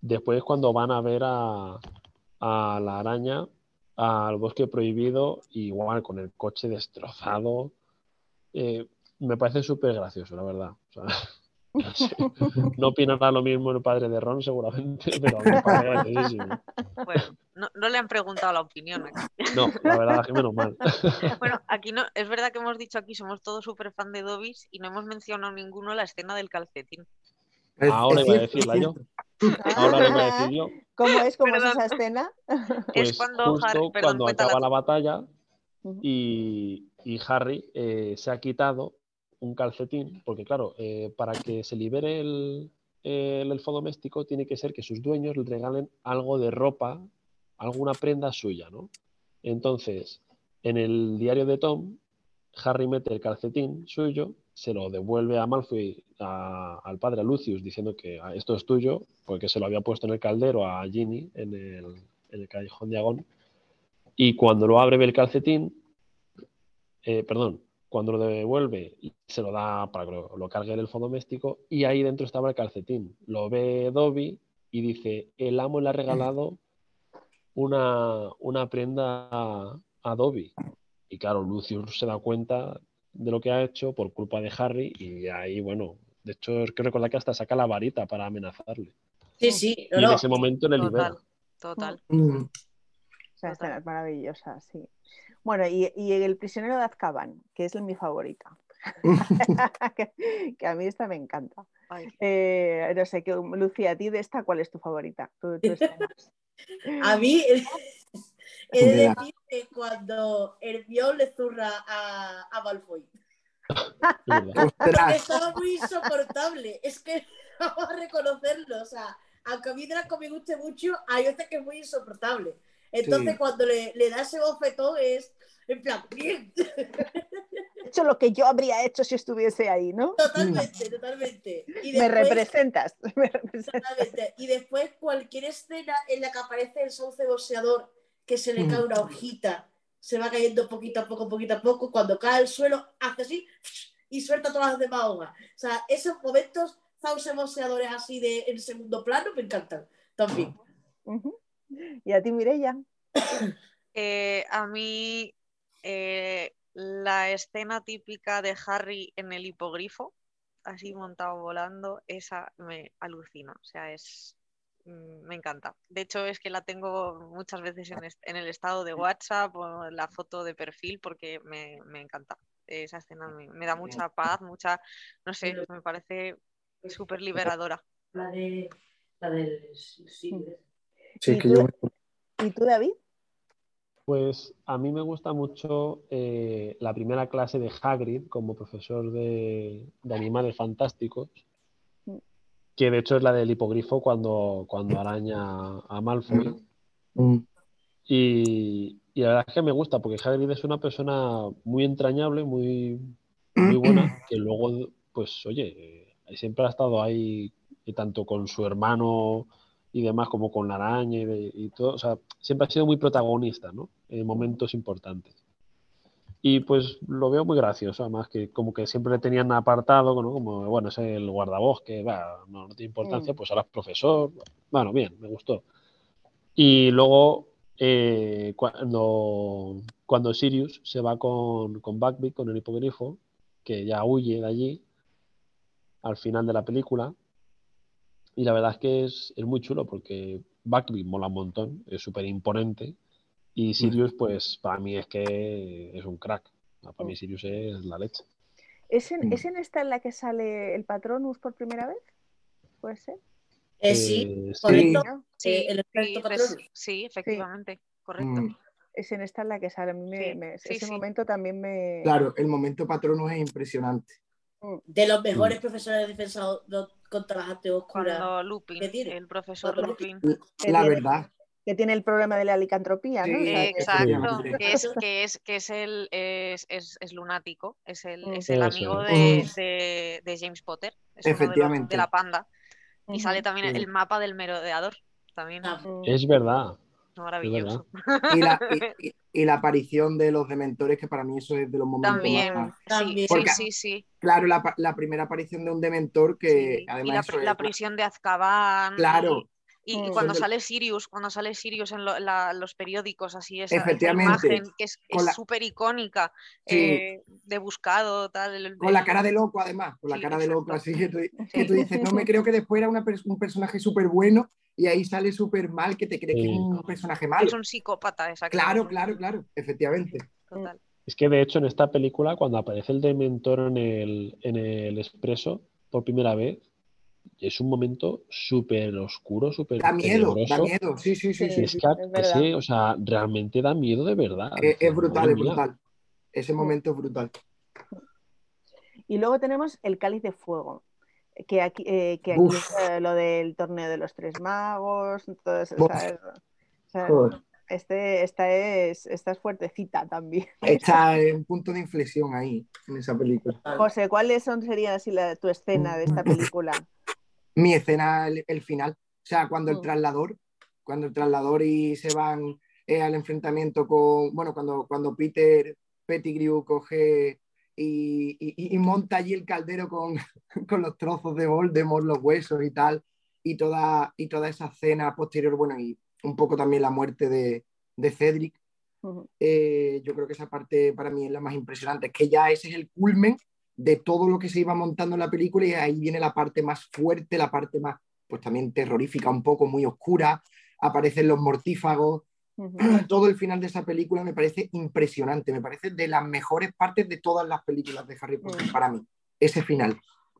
Después cuando van a ver a, a la araña al bosque prohibido, igual con el coche destrozado, eh, me parece súper gracioso, la verdad. O sea, [LAUGHS] no sé. No opinará lo mismo el padre de Ron, seguramente, pero me parece graciosísimo. Bueno, no, no le han preguntado la opinión aquí. No, la verdad es que menos mal. [LAUGHS] Bueno, aquí no, es verdad que hemos dicho aquí somos todos súper fan de Dobby's y no hemos mencionado ninguno la escena del calcetín. Es- Ahora es iba a decirla yo. Ahora lo iba a decir [LAUGHS] yo. ¿Cómo es? ¿Cómo es esa escena? [LAUGHS] Pues es cuando justo Harry, perdón, cuando acaba la batalla y, y Harry eh, se ha quitado un calcetín, porque claro, eh, para que se libere el, el elfo doméstico tiene que ser que sus dueños le regalen algo de ropa, alguna prenda suya, ¿no? Entonces, en el diario de Tom, Harry mete el calcetín suyo, se lo devuelve a Malfoy, al padre, Lucius, diciendo que "Ah, esto es tuyo, porque se lo había puesto en el caldero a Ginny en el, en callejón de Agón. Y cuando lo abre ve el calcetín, eh, perdón, cuando lo devuelve se lo da para que lo, lo cargue el elfo doméstico y ahí dentro estaba el calcetín. Lo ve Dobby y dice, el amo le ha regalado una, una prenda a, a Dobby. Y claro, Lucius se da cuenta de lo que ha hecho por culpa de Harry y ahí, bueno, de hecho, es que recordar que hasta saca la varita para amenazarle. Sí, sí, Y no, en ese momento le libera. Total, total. Mm. Esa Total. escena es maravillosa, sí. Bueno, y, y El prisionero de Azkaban, que es mi favorita. [LAUGHS] [LAUGHS] que, que a mí esta me encanta. Eh, no sé, que, Lucía, a ti de esta, ¿cuál es tu favorita? [LAUGHS] A mí he de decir que cuando Hermione le zurra a, a Malfoy, [LAUGHS] estaba muy insoportable. Es que [LAUGHS] vamos a reconocerlo. O sea, aunque a mí Draco me guste mucho, hay veces que es muy insoportable. Entonces, Sí. cuando le, le da ese bofetón, es en plan, bien. He hecho lo que yo habría hecho si estuviese ahí, ¿no? Totalmente, totalmente. Y Me representas. [LAUGHS] me representas. Totalmente. Y después cualquier escena en la que aparece el sauce boxeador, que se le cae una hojita, se va cayendo poquito a poco, poquito a poco, cuando cae al suelo, hace así y suelta todas las demás hojas. O sea, esos momentos sauce boxeadores así de en segundo plano me encantan también. ¿Y a ti, Mireia? [COUGHS] Eh, a mí eh, la escena típica de Harry en el hipogrifo, así montado volando, esa me alucina. O sea, es mm, me encanta. De hecho, es que la tengo muchas veces en, en el estado de WhatsApp o en la foto de perfil porque me, me encanta. Esa escena me, me da mucha paz, mucha, no sé, me parece súper liberadora. La de la del sí, ¿Y es que tú? yo ¿Y tú, David? Pues a mí me gusta mucho eh, la primera clase de Hagrid como profesor de, de animales fantásticos, que de hecho es la del hipogrifo cuando, cuando araña a Malfoy. Mm. Y, y la verdad es que me gusta porque Hagrid es una persona muy entrañable, muy, muy buena, [CLEARS THROAT] que luego, pues oye, eh, siempre ha estado ahí, y tanto con su hermano y demás, como con la araña y, de- y todo. O sea, siempre ha sido muy protagonista, ¿no? En momentos importantes. Y pues lo veo muy gracioso, además que como que siempre le tenían apartado, ¿no? Como, bueno, es el guardabosque, va, no, no tiene importancia, Mm. pues ahora es profesor. Bueno, bien, me gustó. Y luego, eh, cuando, cuando Sirius se va con, con Buckbeak, con el hipogrifo, que ya huye de allí, al final de la película, y la verdad es que es, es muy chulo porque Buckbeak mola un montón, es súper imponente, y Sirius, pues para mí es que es un crack. Para mí Sirius es la leche. ¿Es en, Mm. ¿Es en esta en la que sale el Patronus por primera vez? ¿Puede ser? Eh, sí, Eh, sí. correcto. Sí, el efecto sí, res- sí, efectivamente, correcto. Mm, Es en esta en la que sale. A mí me- Sí, me- sí, ese sí. momento también me. Claro, el momento Patronus es impresionante. De los mejores profesores de defensa contra las artes oscuras. Cuando Lupin, el profesor Lupin. La verdad. Que tiene el problema de la licantropía, ¿no? Sí, Exacto, que es, que es, que es el es, es, es lunático, es el, Mm. es el amigo de, Mm. de, de James Potter, es uno de, los- Efectivamente. de la panda. Y sale también el mapa del merodeador, también Ah. Es verdad. maravilloso. Y la, [LAUGHS] y- la aparición de los dementores, que para mí eso es de los momentos También, más... sí, También. sí, Porque- sí, sí. Claro, la, la primera aparición de un dementor que sí. además y la, eso pri- es- la prisión de Azkaban. Claro. Y, y Mm. cuando de- sale Sirius, cuando sale Sirius en lo- la- los periódicos, así esa, esa Efectivamente. imagen que es súper icónica, Sí. eh, de buscado, tal. el- Con la cara de loco, además, con la Sí, cara de loco, así que tú, que Sí. tú dices, no me creo que después era una un personaje súper bueno y ahí sale súper mal, que te crees que es un personaje malo. Es un psicópata, exacto. Claro, claro, claro, efectivamente. Total. Es que de hecho en esta película, cuando aparece el Dementor en el, en el expreso por primera vez, es un momento súper oscuro, súper Da miedo, da miedo, sí, sí, sí, Sí. sí. Es que, o sea, realmente da miedo de verdad. Es, brutal, es mía. brutal. Ese momento es brutal. Y luego tenemos el cáliz de fuego. Que aquí, eh, que aquí es eh, lo del torneo de los tres magos, todo eso, Uf. ¿sabes? O sea, este, esta, es, esta es fuertecita también. [LAUGHS] Está en un punto de inflexión ahí, en esa película. José, ¿cuáles son, serían así la, tu escena de esta película? Mi escena, el, el final. O sea, cuando el Mm. traslador, cuando el traslador y se van eh, al enfrentamiento con, bueno, cuando, cuando Peter Pettigrew coge y, y- y monta allí el caldero con, [LAUGHS] con los trozos de Voldemort, los huesos y tal, y toda, y toda esa escena posterior, bueno, y un poco también la muerte de, de Cedric, eh, yo creo que esa parte para mí es la más impresionante, es que ya ese es el culmen de todo lo que se iba montando en la película y ahí viene la parte más fuerte, la parte más, pues también terrorífica, un poco muy oscura, aparecen los mortífagos, [CLEARS THROAT] todo el final de esa película me parece impresionante, me parece de las mejores partes de todas las películas de Harry Potter Mm. para mí, ese final.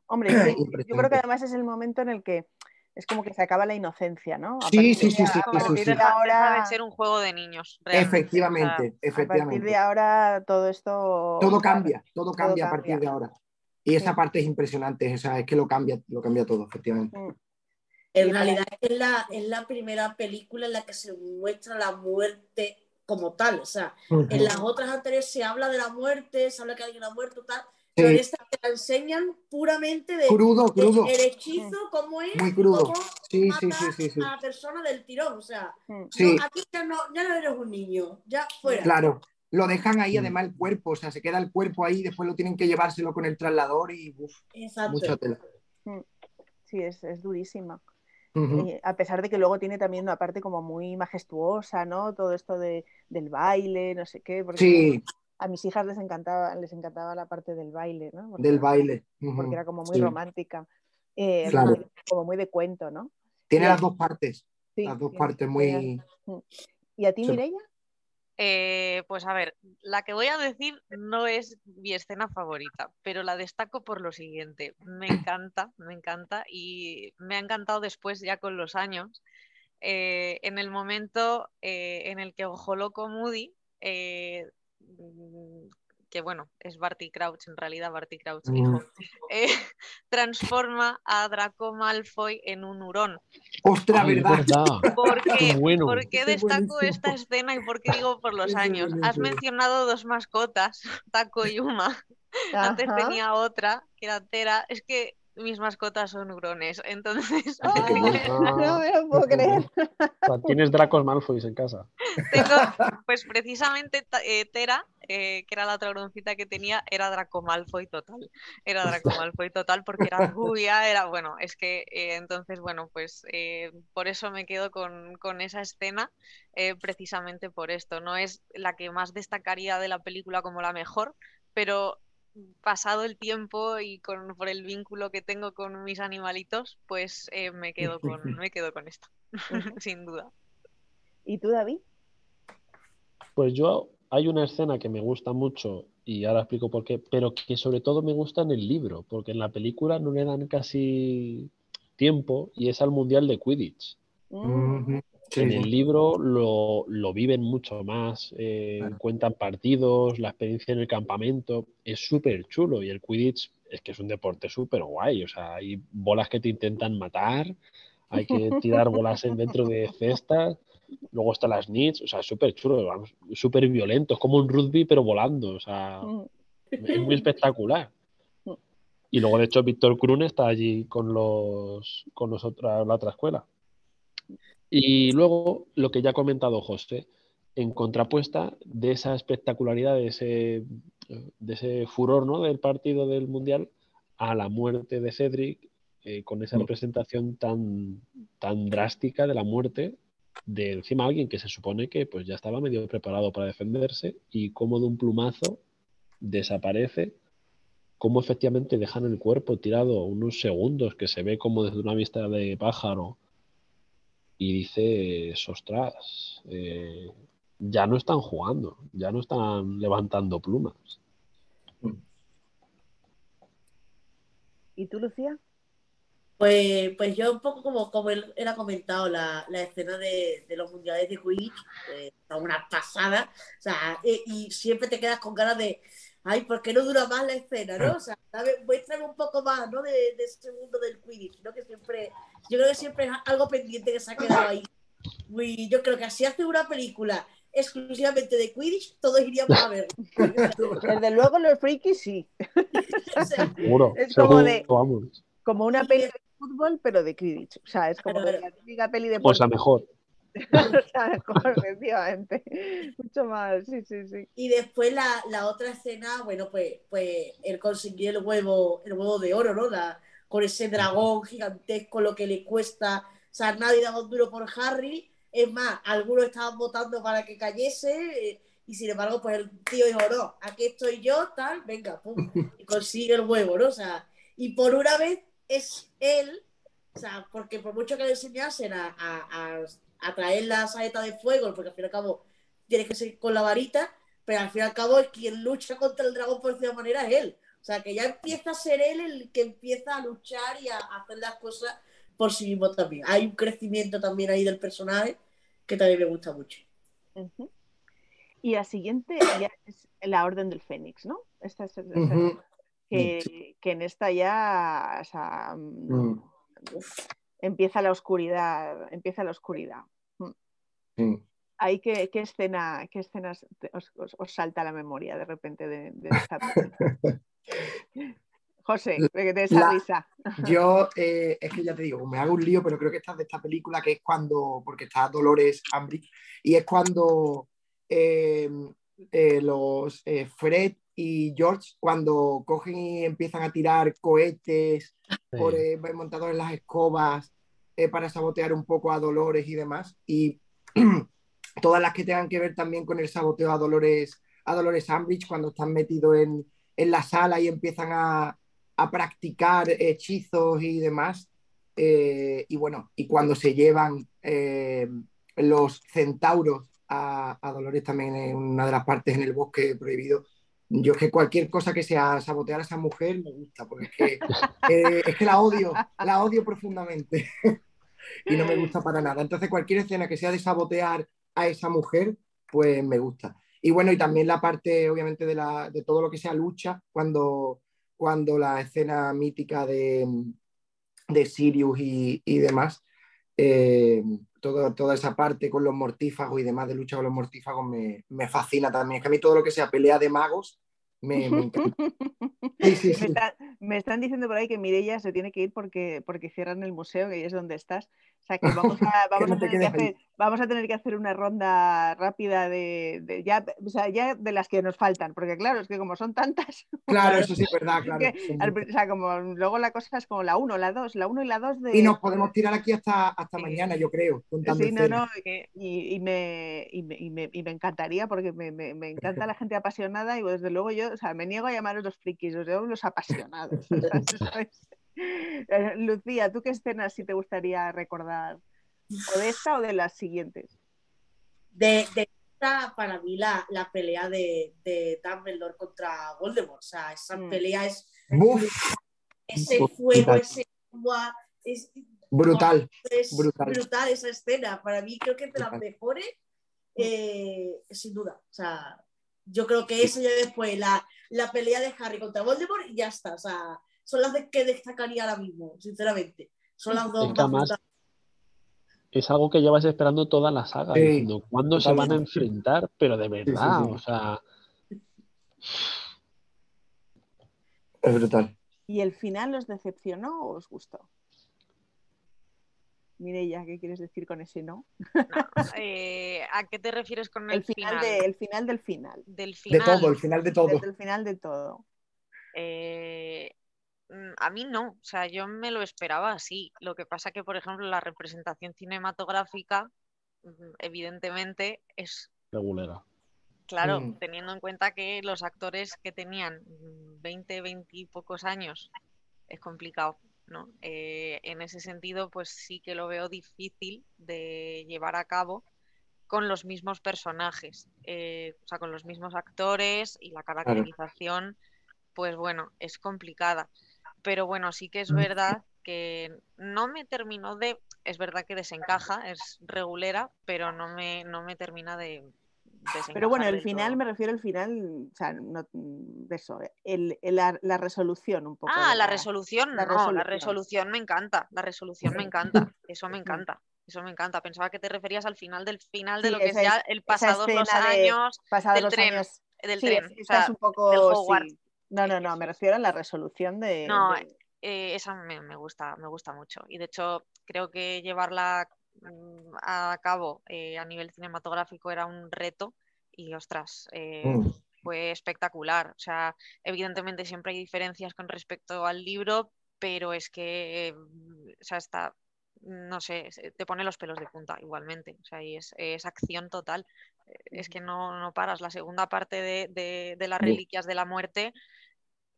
Hombre, [CLEARS THROAT] yo- creo que además es el momento en el que es como que se acaba la inocencia, ¿no? A Sí, sí, sí, sí, a partir sí, de sí. Ahora, deja de ser un juego de niños. realmente, o sea, Efectivamente, a partir efectivamente. de ahora todo esto... Todo cambia, todo todo cambia a partir cambia. de ahora. Y esa parte es impresionante, o sea, es que lo cambia, lo cambia todo, efectivamente. En Y para- realidad es la, es la primera película en la que se muestra la muerte como tal. O sea, en las otras anteriores se habla de la muerte, se habla que alguien ha muerto, tal. Pero esta te la enseñan puramente de, crudo, de crudo. el hechizo, cómo es, Muy crudo. cómo Sí, mata sí, sí, sí, sí. a la persona del tirón. O sea. Sí, no, aquí ya no, ya no eres un niño, ya fuera. claro. Lo dejan ahí además el cuerpo, o sea, se queda el cuerpo ahí, después lo tienen que llevárselo con el traslador y uf, Exacto. mucha tela. Sí, es, es durísima. Eh, a pesar de que luego tiene también una parte como muy majestuosa, ¿no? Todo esto de, del baile, no sé qué. Porque Sí, a mis hijas les encantaba, les encantaba la parte del baile, ¿no? Porque, del baile. porque era como muy Sí. romántica. Eh, Claro. como, como muy de cuento, ¿no? Tiene las dos partes, Sí, las dos sí, partes muy... ¿Y a ti, Sí. Mireia? Eh, pues a ver, la que voy a decir no es mi escena favorita, pero la destaco por lo siguiente. Me encanta, me encanta y me ha encantado después ya con los años. eh, en el momento eh, en el que Ojo Loco Moody, que bueno, es Barty Crouch, en realidad Barty Crouch, Mm. hijo, eh, [LAUGHS] transforma a Draco Malfoy en un hurón. ¡Ostras, verdad! [LAUGHS] ¿Por Qué qué? bueno. ¿Por qué destaco buenísimo. esta escena y por qué digo por los años? Has mencionado dos mascotas, [LAUGHS] Taco y Uma. Antes Ajá. tenía otra, que era Tera. Es que mis mascotas son hurones, [LAUGHS] entonces... ¡Ay, [LAUGHS] no me lo puedo creer. [LAUGHS] O sea, tienes Dracos Malfoy en casa. Tengo, pues precisamente eh, Tera, eh, que era la otra broncita que tenía, era Draco Malfoy total. Era Draco Malfoy total porque era rubia, era bueno, es que eh, entonces, bueno, pues eh, por eso me quedo con, con esa escena, eh, precisamente por esto. No es la que más destacaría de la película como la mejor, pero pasado el tiempo y con, por el vínculo que tengo con mis animalitos, pues eh, me quedo con, me quedo con esta, [LAUGHS] sin duda. ¿Y tú, David? Pues yo hay una escena que me gusta mucho y ahora explico por qué, pero que sobre todo me gusta en el libro, porque en la película no le dan casi tiempo y es al Mundial de Quidditch. Mm. Sí, en sí. el libro lo, lo viven mucho más, eh, Claro. cuentan partidos, la experiencia en el campamento, es súper chulo y el Quidditch es que es un deporte súper guay, o sea, hay bolas que te intentan matar, hay que tirar bolas en dentro de cestas, luego están las nits, o sea, es súper chulo, súper violento, es como un rugby pero volando, o sea, mm. es muy espectacular. Mm. Y luego, de hecho, Víctor Krun está allí con los con los otra- la otra escuela. Y luego, lo que ya ha comentado José, en contrapuesta de esa espectacularidad, de ese, de ese furor ¿no? del partido del Mundial, a la muerte de Cedric, eh, con esa Mm. representación tan, tan drástica de la muerte de encima alguien que se supone que pues ya estaba medio preparado para defenderse y como de un plumazo desaparece, como efectivamente dejan el cuerpo tirado unos segundos que se ve como desde una vista de pájaro y dices, ostras, eh, ya no están jugando, ya no están levantando plumas. ¿Y tú, Lucía? Pues, pues yo un poco como, como él era comentado, la, la escena de, de los mundiales de Quidditch, eh, está una pasada, o sea, eh, y siempre te quedas con ganas de, ay, ¿por qué no dura más la escena, no? O sea, muéstrame un poco más, ¿no? De, de ese mundo del Quidditch, ¿no? Que siempre, yo creo que siempre es algo pendiente que se ha quedado ahí. Muy, yo creo que si hace una película exclusivamente de Quidditch, todos iríamos a ver. [LAUGHS] Desde luego los frikis sí. O sea, Seguro, Es como seguro, de- vamos. Como una peli de fútbol, pero de Quidditch. O sea, es como Claro. la típica peli de Pues. O sea, mejor, [LAUGHS] efectivamente. Mucho más, sí, sí, sí. Y después la, la otra escena, bueno, pues, pues él consiguió el huevo, el huevo de oro, ¿no? La, con ese dragón gigantesco, lo que le cuesta. O sea, nadie daba un duro por Harry. Es más, algunos estaban votando para que cayese. eh, y sin embargo, pues el tío dijo, no, aquí estoy yo, tal, venga, pum. Y consigue el huevo, ¿no? O sea, y por una vez es él, o sea, porque por mucho que le enseñasen a, a, a, a traer la saeta de fuego, porque al fin y al cabo tienes que seguir con la varita, pero al fin y al cabo el quien lucha contra el dragón por cierta manera es él. O sea, que ya empieza a ser él el que empieza a luchar y a hacer las cosas por sí mismo también. Hay un crecimiento también ahí del personaje que también me gusta mucho. Y la siguiente ya es la Orden del Fénix, ¿no? Esta es, esta es- Ujú. que, que en esta ya o sea, mm, Mm, empieza la oscuridad, empieza la oscuridad. sí. Ahí qué, qué escena, qué escenas os, os- os salta a la memoria de repente de, de esta? [LAUGHS] José, de esa La- risa. [LAUGHS] Yo, eh, es que ya te digo, me hago un lío, pero creo que esta es de esta película que es cuando, porque está Dolores Umbridge, y es cuando eh, eh, los eh, Fred y George, cuando cogen y empiezan a tirar cohetes por, eh, montados en las escobas eh, para sabotear un poco a Dolores y demás, y [CLEARS THROAT] todas las que tengan que ver también con el saboteo a Dolores, a Dolores Umbridge, cuando están metidos en, en la sala y empiezan a, a practicar hechizos y demás. Eh, y bueno, y cuando se llevan eh, los centauros a, a, Dolores también en una de las partes en el bosque prohibido, yo es que cualquier cosa que sea sabotear a esa mujer me gusta, porque es que, eh, es que la odio, la odio profundamente [LAUGHS] y no me gusta para nada. Entonces cualquier escena que sea de sabotear a esa mujer, pues me gusta. Y bueno, y también la parte, obviamente, de, la, de todo lo que sea lucha, cuando cuando la escena mítica de, de Sirius y, y demás, eh, todo, toda esa parte con los mortífagos y demás de lucha con los mortífagos me, me, fascina también. Es que a mí todo lo que sea pelea de magos Me, me encanta. [LAUGHS] Sí, sí, Me, sí. está- me están diciendo por ahí que Mireia se tiene que ir porque, porque cierran el museo, que ahí es donde estás. Sea que vamos a, [LAUGHS] vamos no a, te tener, que hacer, vamos a tener que hacer una ronda rápida de, de ya, o sea, ya de las que nos faltan, porque claro, es que como son tantas, [LAUGHS] Claro, eso sí es verdad, claro. que al o sea, como luego la cosa es como la 1, la 2, la 1 y la 2 de... Y nos podemos tirar aquí hasta, hasta Sí. mañana, yo creo, contando Sí, no, no, y, y me, y, me, y me- y me encantaría porque me, me- encanta la gente apasionada y desde luego yo, o sea, me niego a llamaros los frikis, os llamo los apasionados. [LAUGHS] ¿sabes? [LAUGHS] Lucía, ¿tú qué escenas sí te gustaría recordar? ¿O de esta o de las siguientes? De, de esta, para mí, la, la pelea de, de Dumbledore contra Voldemort. O sea, esa Mm. pelea es Buf, ese fuego, brutal. ese agua. Es, brutal. es Brutal. brutal. esa escena. Para mí, creo que es de las mejores, eh, sin duda. O sea, yo creo que eso ya después, la, la pelea de Harry contra Voldemort y ya está. O sea, son las de que destacaría ahora mismo, sinceramente. Son las dos Es más es algo que llevas esperando toda la saga, Sí, diciendo cuándo se van a enfrentar, pero de verdad, sí. o sea, Es brutal. ¿Y el final os decepcionó o os gustó? Mireia, ¿qué quieres decir con ese no? [LAUGHS] eh, ¿A qué te refieres con el, El final, de- el final del final. Del De todo, el final de todo. Desde el final de todo. Eh, a mí no, o sea, yo me lo esperaba así. Lo que pasa que, por ejemplo, la representación cinematográfica, mm, evidentemente, es regulera. claro, Mm. teniendo en cuenta que los actores que tenían mm, 20, 20 y pocos años, es complicado, ¿no? Eh, en ese sentido, pues sí que lo veo difícil de llevar a cabo con los mismos personajes, eh, o sea, con los mismos actores y la caracterización, pues bueno, es complicada. Pero bueno, sí que es Mm. verdad que no me terminó de, es verdad que desencaja, es regulera, pero no me, no me termina de desencajar. Pero bueno, el final, todo. me refiero al final, o sea, no, de eso, el, el- la, la resolución un poco. Ah, de la resolución, la no, la resolución. resolución me encanta, la resolución me encanta, [LAUGHS] eso me encanta, eso me encanta. Pensaba que te referías al final del final de Sí, lo que es- el esa pasados los de- años Pasados del los tren, años. del sí, tren. es, o sea, un poco. del sí. No, no, no, me refiero a la resolución de. No, de- eh, esa me, me gusta, me gusta mucho. Y de hecho, creo que llevarla mm, a cabo eh, a nivel cinematográfico era un reto. Y ostras, eh, Mm. fue espectacular. O sea, evidentemente siempre hay diferencias con respecto al libro, pero es que, mm, o sea, está, no sé, te pone los pelos de punta igualmente. O sea, y es, es acción total. Es que no, no paras. La segunda parte de, de- de las reliquias de la muerte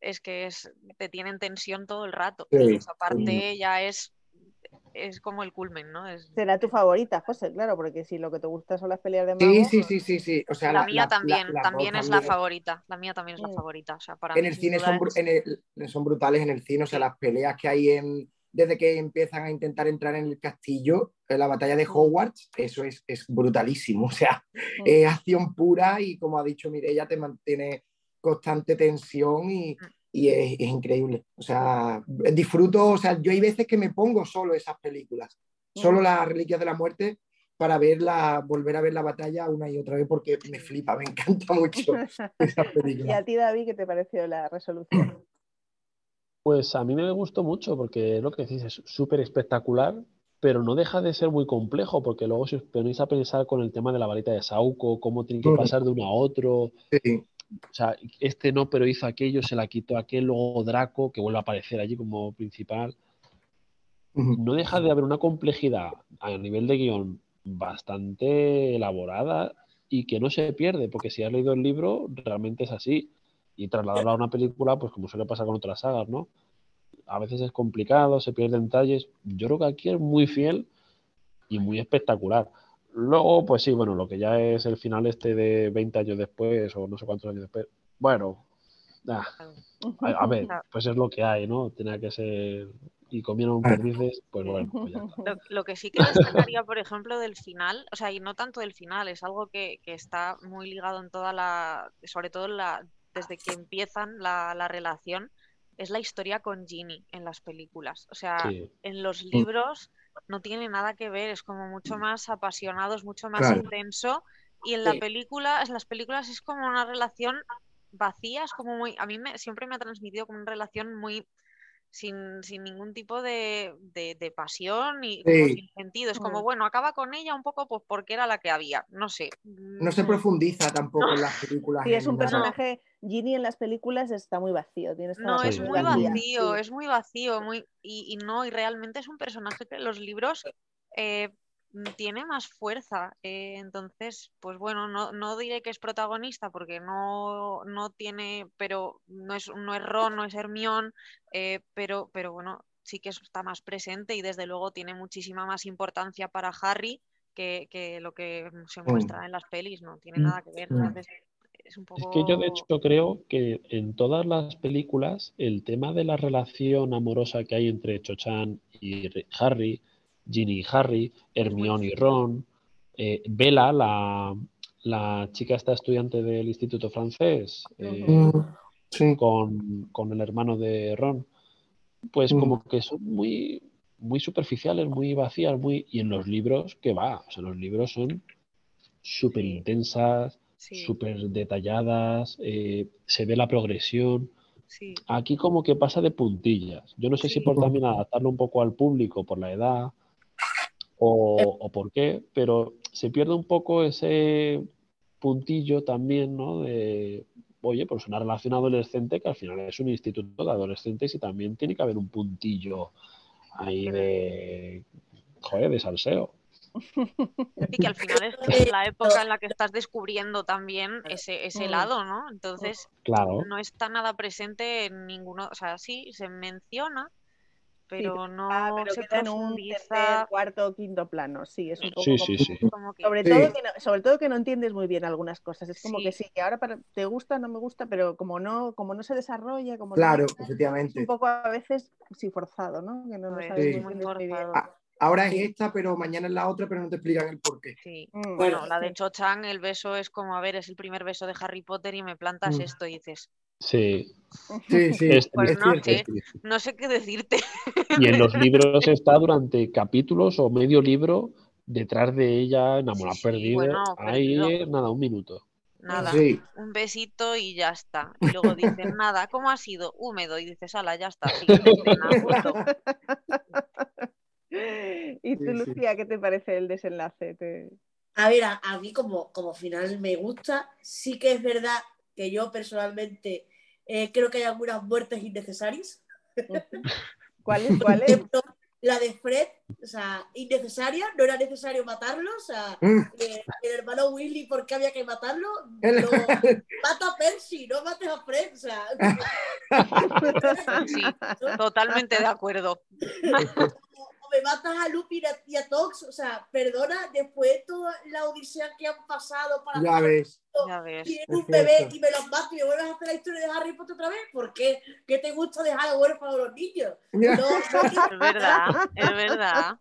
es que es, te tiene en tensión todo el rato. Sí, Y esa sí. parte ya es, es como el culmen, ¿no? Es, Será tu favorita, José, claro, porque si lo que te gusta son las peleas de Sí, magos. sí, sí, sí, sí. O sea, la, la, mía la- también, la- también es la favorita. La mía también es la Mm. favorita. O sea, para En mí, el cine son, bru- es- en el- son brutales en el cine, o sea, Sí. las peleas que hay en, desde que empiezan a intentar entrar en el castillo, en la batalla de. Hogwarts, eso es, es brutalísimo, [LAUGHS] o sea, Mm. es acción pura y como ha dicho Mireia, te mantiene constante tensión y, Mm. y es, es increíble, o sea, disfruto, o sea, yo hay veces que me pongo solo esas películas, solo Mm. las Reliquias de la Muerte para verla, volver a ver la batalla una y otra vez porque me flipa, me encanta mucho [LAUGHS] esas ¿Y películas. a ti, David, qué te pareció la resolución? Pues a mí me gustó mucho porque es lo que decís, es súper espectacular, pero no deja de ser muy complejo porque luego si os ponéis a pensar con el tema de la varita de Sauco, cómo tienen que pasar de uno a otro, Sí. o sea, este no, pero hizo aquello, se la quitó aquel, luego Draco, que vuelve a aparecer allí como principal. No deja de haber una complejidad a nivel de guion bastante elaborada y que no se pierde, porque si has leído el libro, realmente es así. Y trasladarlo a una película, pues como suele pasar con otras sagas, ¿no? A veces es complicado, se pierden detalles. Yo creo que aquí es muy fiel y muy espectacular. Luego, pues sí, bueno, lo que ya es el final este de 20 años después, o no sé cuántos años después, bueno, ah, a, a ver, [LAUGHS] pues es lo que hay, ¿no? Tenía que ser. Y comieron perdices, pues bueno, pues ya está. Lo, lo que sí que destacaría, por ejemplo, del final, o sea, y no tanto del final, es algo que, que está muy ligado en toda la, sobre todo en la, desde que empiezan la, la relación, es la historia con Ginny en las películas. O sea, Sí. en los libros no tiene nada que ver, es como mucho más apasionado, es mucho más Claro. intenso. Y en la Sí. película, en las películas es como una relación vacía, es como muy, a mí me, siempre me ha transmitido como una relación muy sin, sin ningún tipo de, de- de pasión y Sí. sin sentido. Es como, Mm. bueno, acaba con ella un poco pues porque era la que había, no sé. No se Mm, profundiza tampoco en [LAUGHS] las películas. Sí, es un personaje, Ginny en las películas está muy vacío. Tiene esta No, es muy vacío, sí. es muy vacío, muy y, y no, y realmente es un personaje que en los libros eh, tiene más fuerza. eh, entonces, pues bueno, no, no diré que es protagonista porque no, no tiene, pero no es, no es Ron, no es Hermione, eh, pero, pero bueno, sí que está más presente y desde luego tiene muchísima más importancia para Harry que, que lo que se Mm. muestra en las pelis, no tiene Mm. nada que ver. Mm. Entonces, es un Es que yo de poco... hecho creo que en todas las películas el tema de la relación amorosa que hay entre Cho-Chan y Harry, Ginny y Harry, Hermione y Ron, eh, Bella, la, la chica esta estudiante del Instituto Francés, eh, Mm, Sí. con, con el hermano de Ron, pues Mm. como que son muy, muy superficiales, muy vacías, muy... Y en los libros, ¿qué va? O sea, los libros son súper intensas, Sí, súper detalladas, eh, se ve la progresión. sí. Aquí como que pasa de puntillas. Yo no sé si por también adaptarlo un poco al público, por la edad o, o por qué, pero se pierde un poco ese puntillo también, ¿no? De, oye, pues una relación adolescente que al final es un instituto de adolescentes y también tiene que haber un puntillo ahí de, joder, de salseo. Y que al final es, es la época en la que estás descubriendo también ese, ese Mm. lado, ¿no? Entonces, Claro. no está nada presente en ninguno, o sea, sí, se menciona, pero no Ah, pero se queda en un tercer, cuarto, quinto plano. Sí, es un poco Sí, como- sí, sí. Como que, Sobre, Sí. todo que no, sobre todo que no entiendes muy bien algunas cosas. Es como Sí. que sí, que ahora para- te gusta, no me gusta, pero como no, como no se desarrolla, como no- Claro, es efectivamente. un poco a veces sí forzado, ¿no? Que no, no pues, sabes Sí. muy muy bien. Ah, Ahora es esta, pero mañana es la otra, pero no te explican el por qué. Sí. Mm, Bueno, la de sí. Cho-Chang, el beso es como, a ver, es el primer beso de Harry Potter y me plantas Mm. esto y dices, Sí, Sí, sí, es Pues no es sé. no sé qué decirte. [LAUGHS] Y en los libros está durante capítulos o medio libro detrás de ella, sí, perdido. bueno, Ahí, perdido. eh, nada, un minuto. Nada. sí. un besito y ya está. Y luego dicen, [LAUGHS] nada, ¿cómo ha sido? Húmedo. Y dices, ala, ya está. [LAUGHS] ¿Y tú, Sí, sí. Lucía, qué te parece el desenlace? Te- A ver, a, a mí como, como final me gusta. Sí que es verdad que yo personalmente eh, creo que hay algunas muertes innecesarias. [LAUGHS] ¿Cuál es? ¿Cuál Por es? ejemplo, la de Fred, o sea, innecesaria, no era necesario matarlo. O sea, Mm. eh, el hermano Willy, ¿por qué había que matarlo? No, mata a Percy, no mates a Fred. O sea, [LAUGHS] Sí, totalmente de acuerdo. [LAUGHS] me matas a Lupin y a Tox. O sea, perdona, después de toda la odisea que han pasado para Ya ves. Ya ves. tienen un bebé y me los mato y me vuelves a hacer la historia de Harry Potter otra vez. ¿Por qué? ¿Qué te gusta dejar huérfanos a los niños? No, no, Es verdad, es verdad.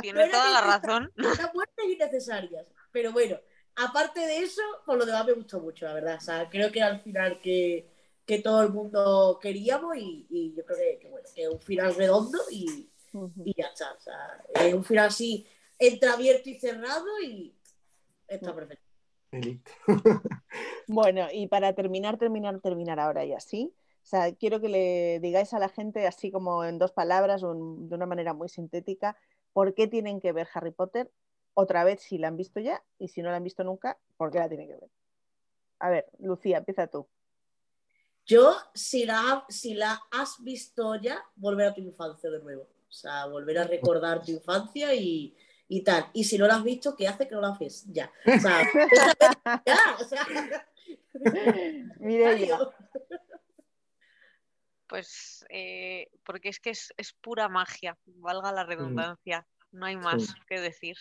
Tiene Pero toda la razón. las muertes innecesarias. Pero bueno, aparte de eso, por lo demás me gustó mucho, la verdad. O sea, creo que era el final que, que todo el mundo queríamos y, y yo creo que, que, bueno, que es un final redondo y, Y ya está. O sea, es un final así entreabierto y cerrado y está perfecto. Y listo. [LAUGHS] Bueno, y para terminar, terminar, terminar ahora ya, ¿sí? O sea, quiero que le digáis a la gente, así como en dos palabras, o en- de una manera muy sintética, por qué tienen que ver Harry Potter otra vez si la han visto ya y si no la han visto nunca, por qué la tienen que ver. A ver, Lucía, empieza tú. Yo, si la, si la has visto ya, volver a tu infancia de nuevo. O sea, volver a recordar tu infancia y, y tal. Y si no la has visto, ¿qué hace que no la haces? [LAUGHS] Ya. O sea, ya, o sea, Pues eh, porque es que es, es pura magia, valga la redundancia. No hay más que decir.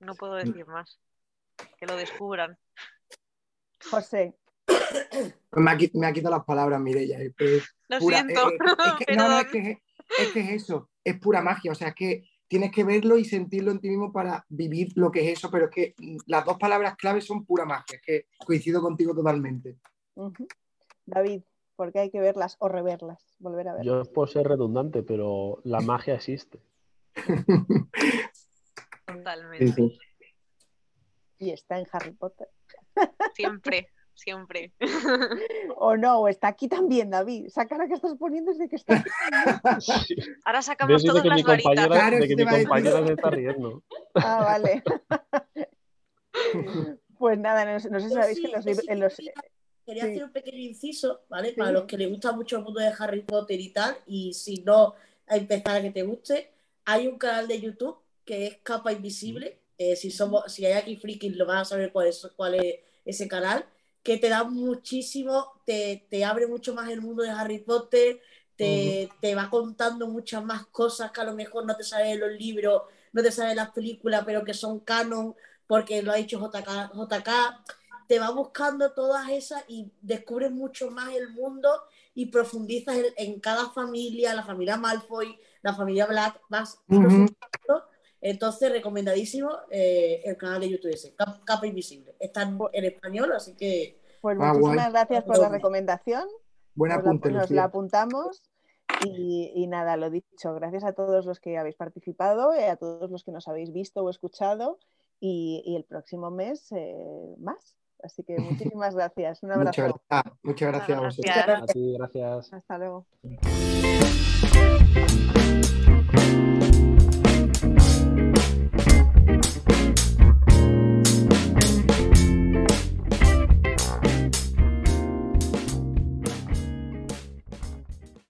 No puedo decir más. Que lo descubran. José, [COUGHS] Me ha, qui- me ha quitado las palabras, es Lo pura- siento. eh, eh, es que- [LAUGHS] no, no, es que, es que es eso, es pura magia. O sea, es que tienes que verlo y sentirlo en ti mismo para vivir lo que es eso, pero es que mm, las dos palabras claves son pura magia. Es que coincido contigo totalmente. David, ¿por qué hay que verlas o reverlas? Volver a verlas. Yo es por ser redundante, pero la magia existe. Totalmente. Y está en Harry Potter. Siempre, siempre. [LAUGHS] O no, o está aquí también, David. Esa cara que estás poniendo es de que está aquí. [LAUGHS] Ahora sacamos todas que mi las varitas. compañera, Claro, de que mi compañera se está riendo. Ah, vale. [LAUGHS] Pues nada, no, sé- no sé si sabéis sí- que en los, sí en los- quería, quería sí. hacer un pequeño inciso, ¿vale? Sí. Para los que les gusta mucho el mundo de Harry Potter y tal, y si no, a empezar a que te guste, hay un canal de YouTube que es Capa Invisible. Eh, si somos, si hay aquí frikis, lo van a saber cuál es, cuál es ese canal, que te da muchísimo, te, te abre mucho más el mundo de Harry Potter, te, te va contando muchas más cosas que a lo mejor no te saben en los libros, no te saben en las películas, pero que son canon, porque lo ha dicho JK, JK te va buscando todas esas y descubres mucho más el mundo y profundizas en, en cada familia, la familia Malfoy, la familia Black, vas. Entonces, recomendadísimo eh, el canal de YouTube ese, Cap- Capa Invisible. Está en español, así que Pues Ah, muchísimas guay. gracias por la recomendación. Buen Nos la, apunte, nos la apuntamos. Y, y nada, lo dicho, gracias a todos los que habéis participado y a todos los que nos habéis visto o escuchado. Y, y el próximo mes eh, más. Así que [LAUGHS] muchísimas gracias. Un Muchas abrazo. gracias, muchas gracias a vosotros. Gracias. A ti, gracias. Hasta luego.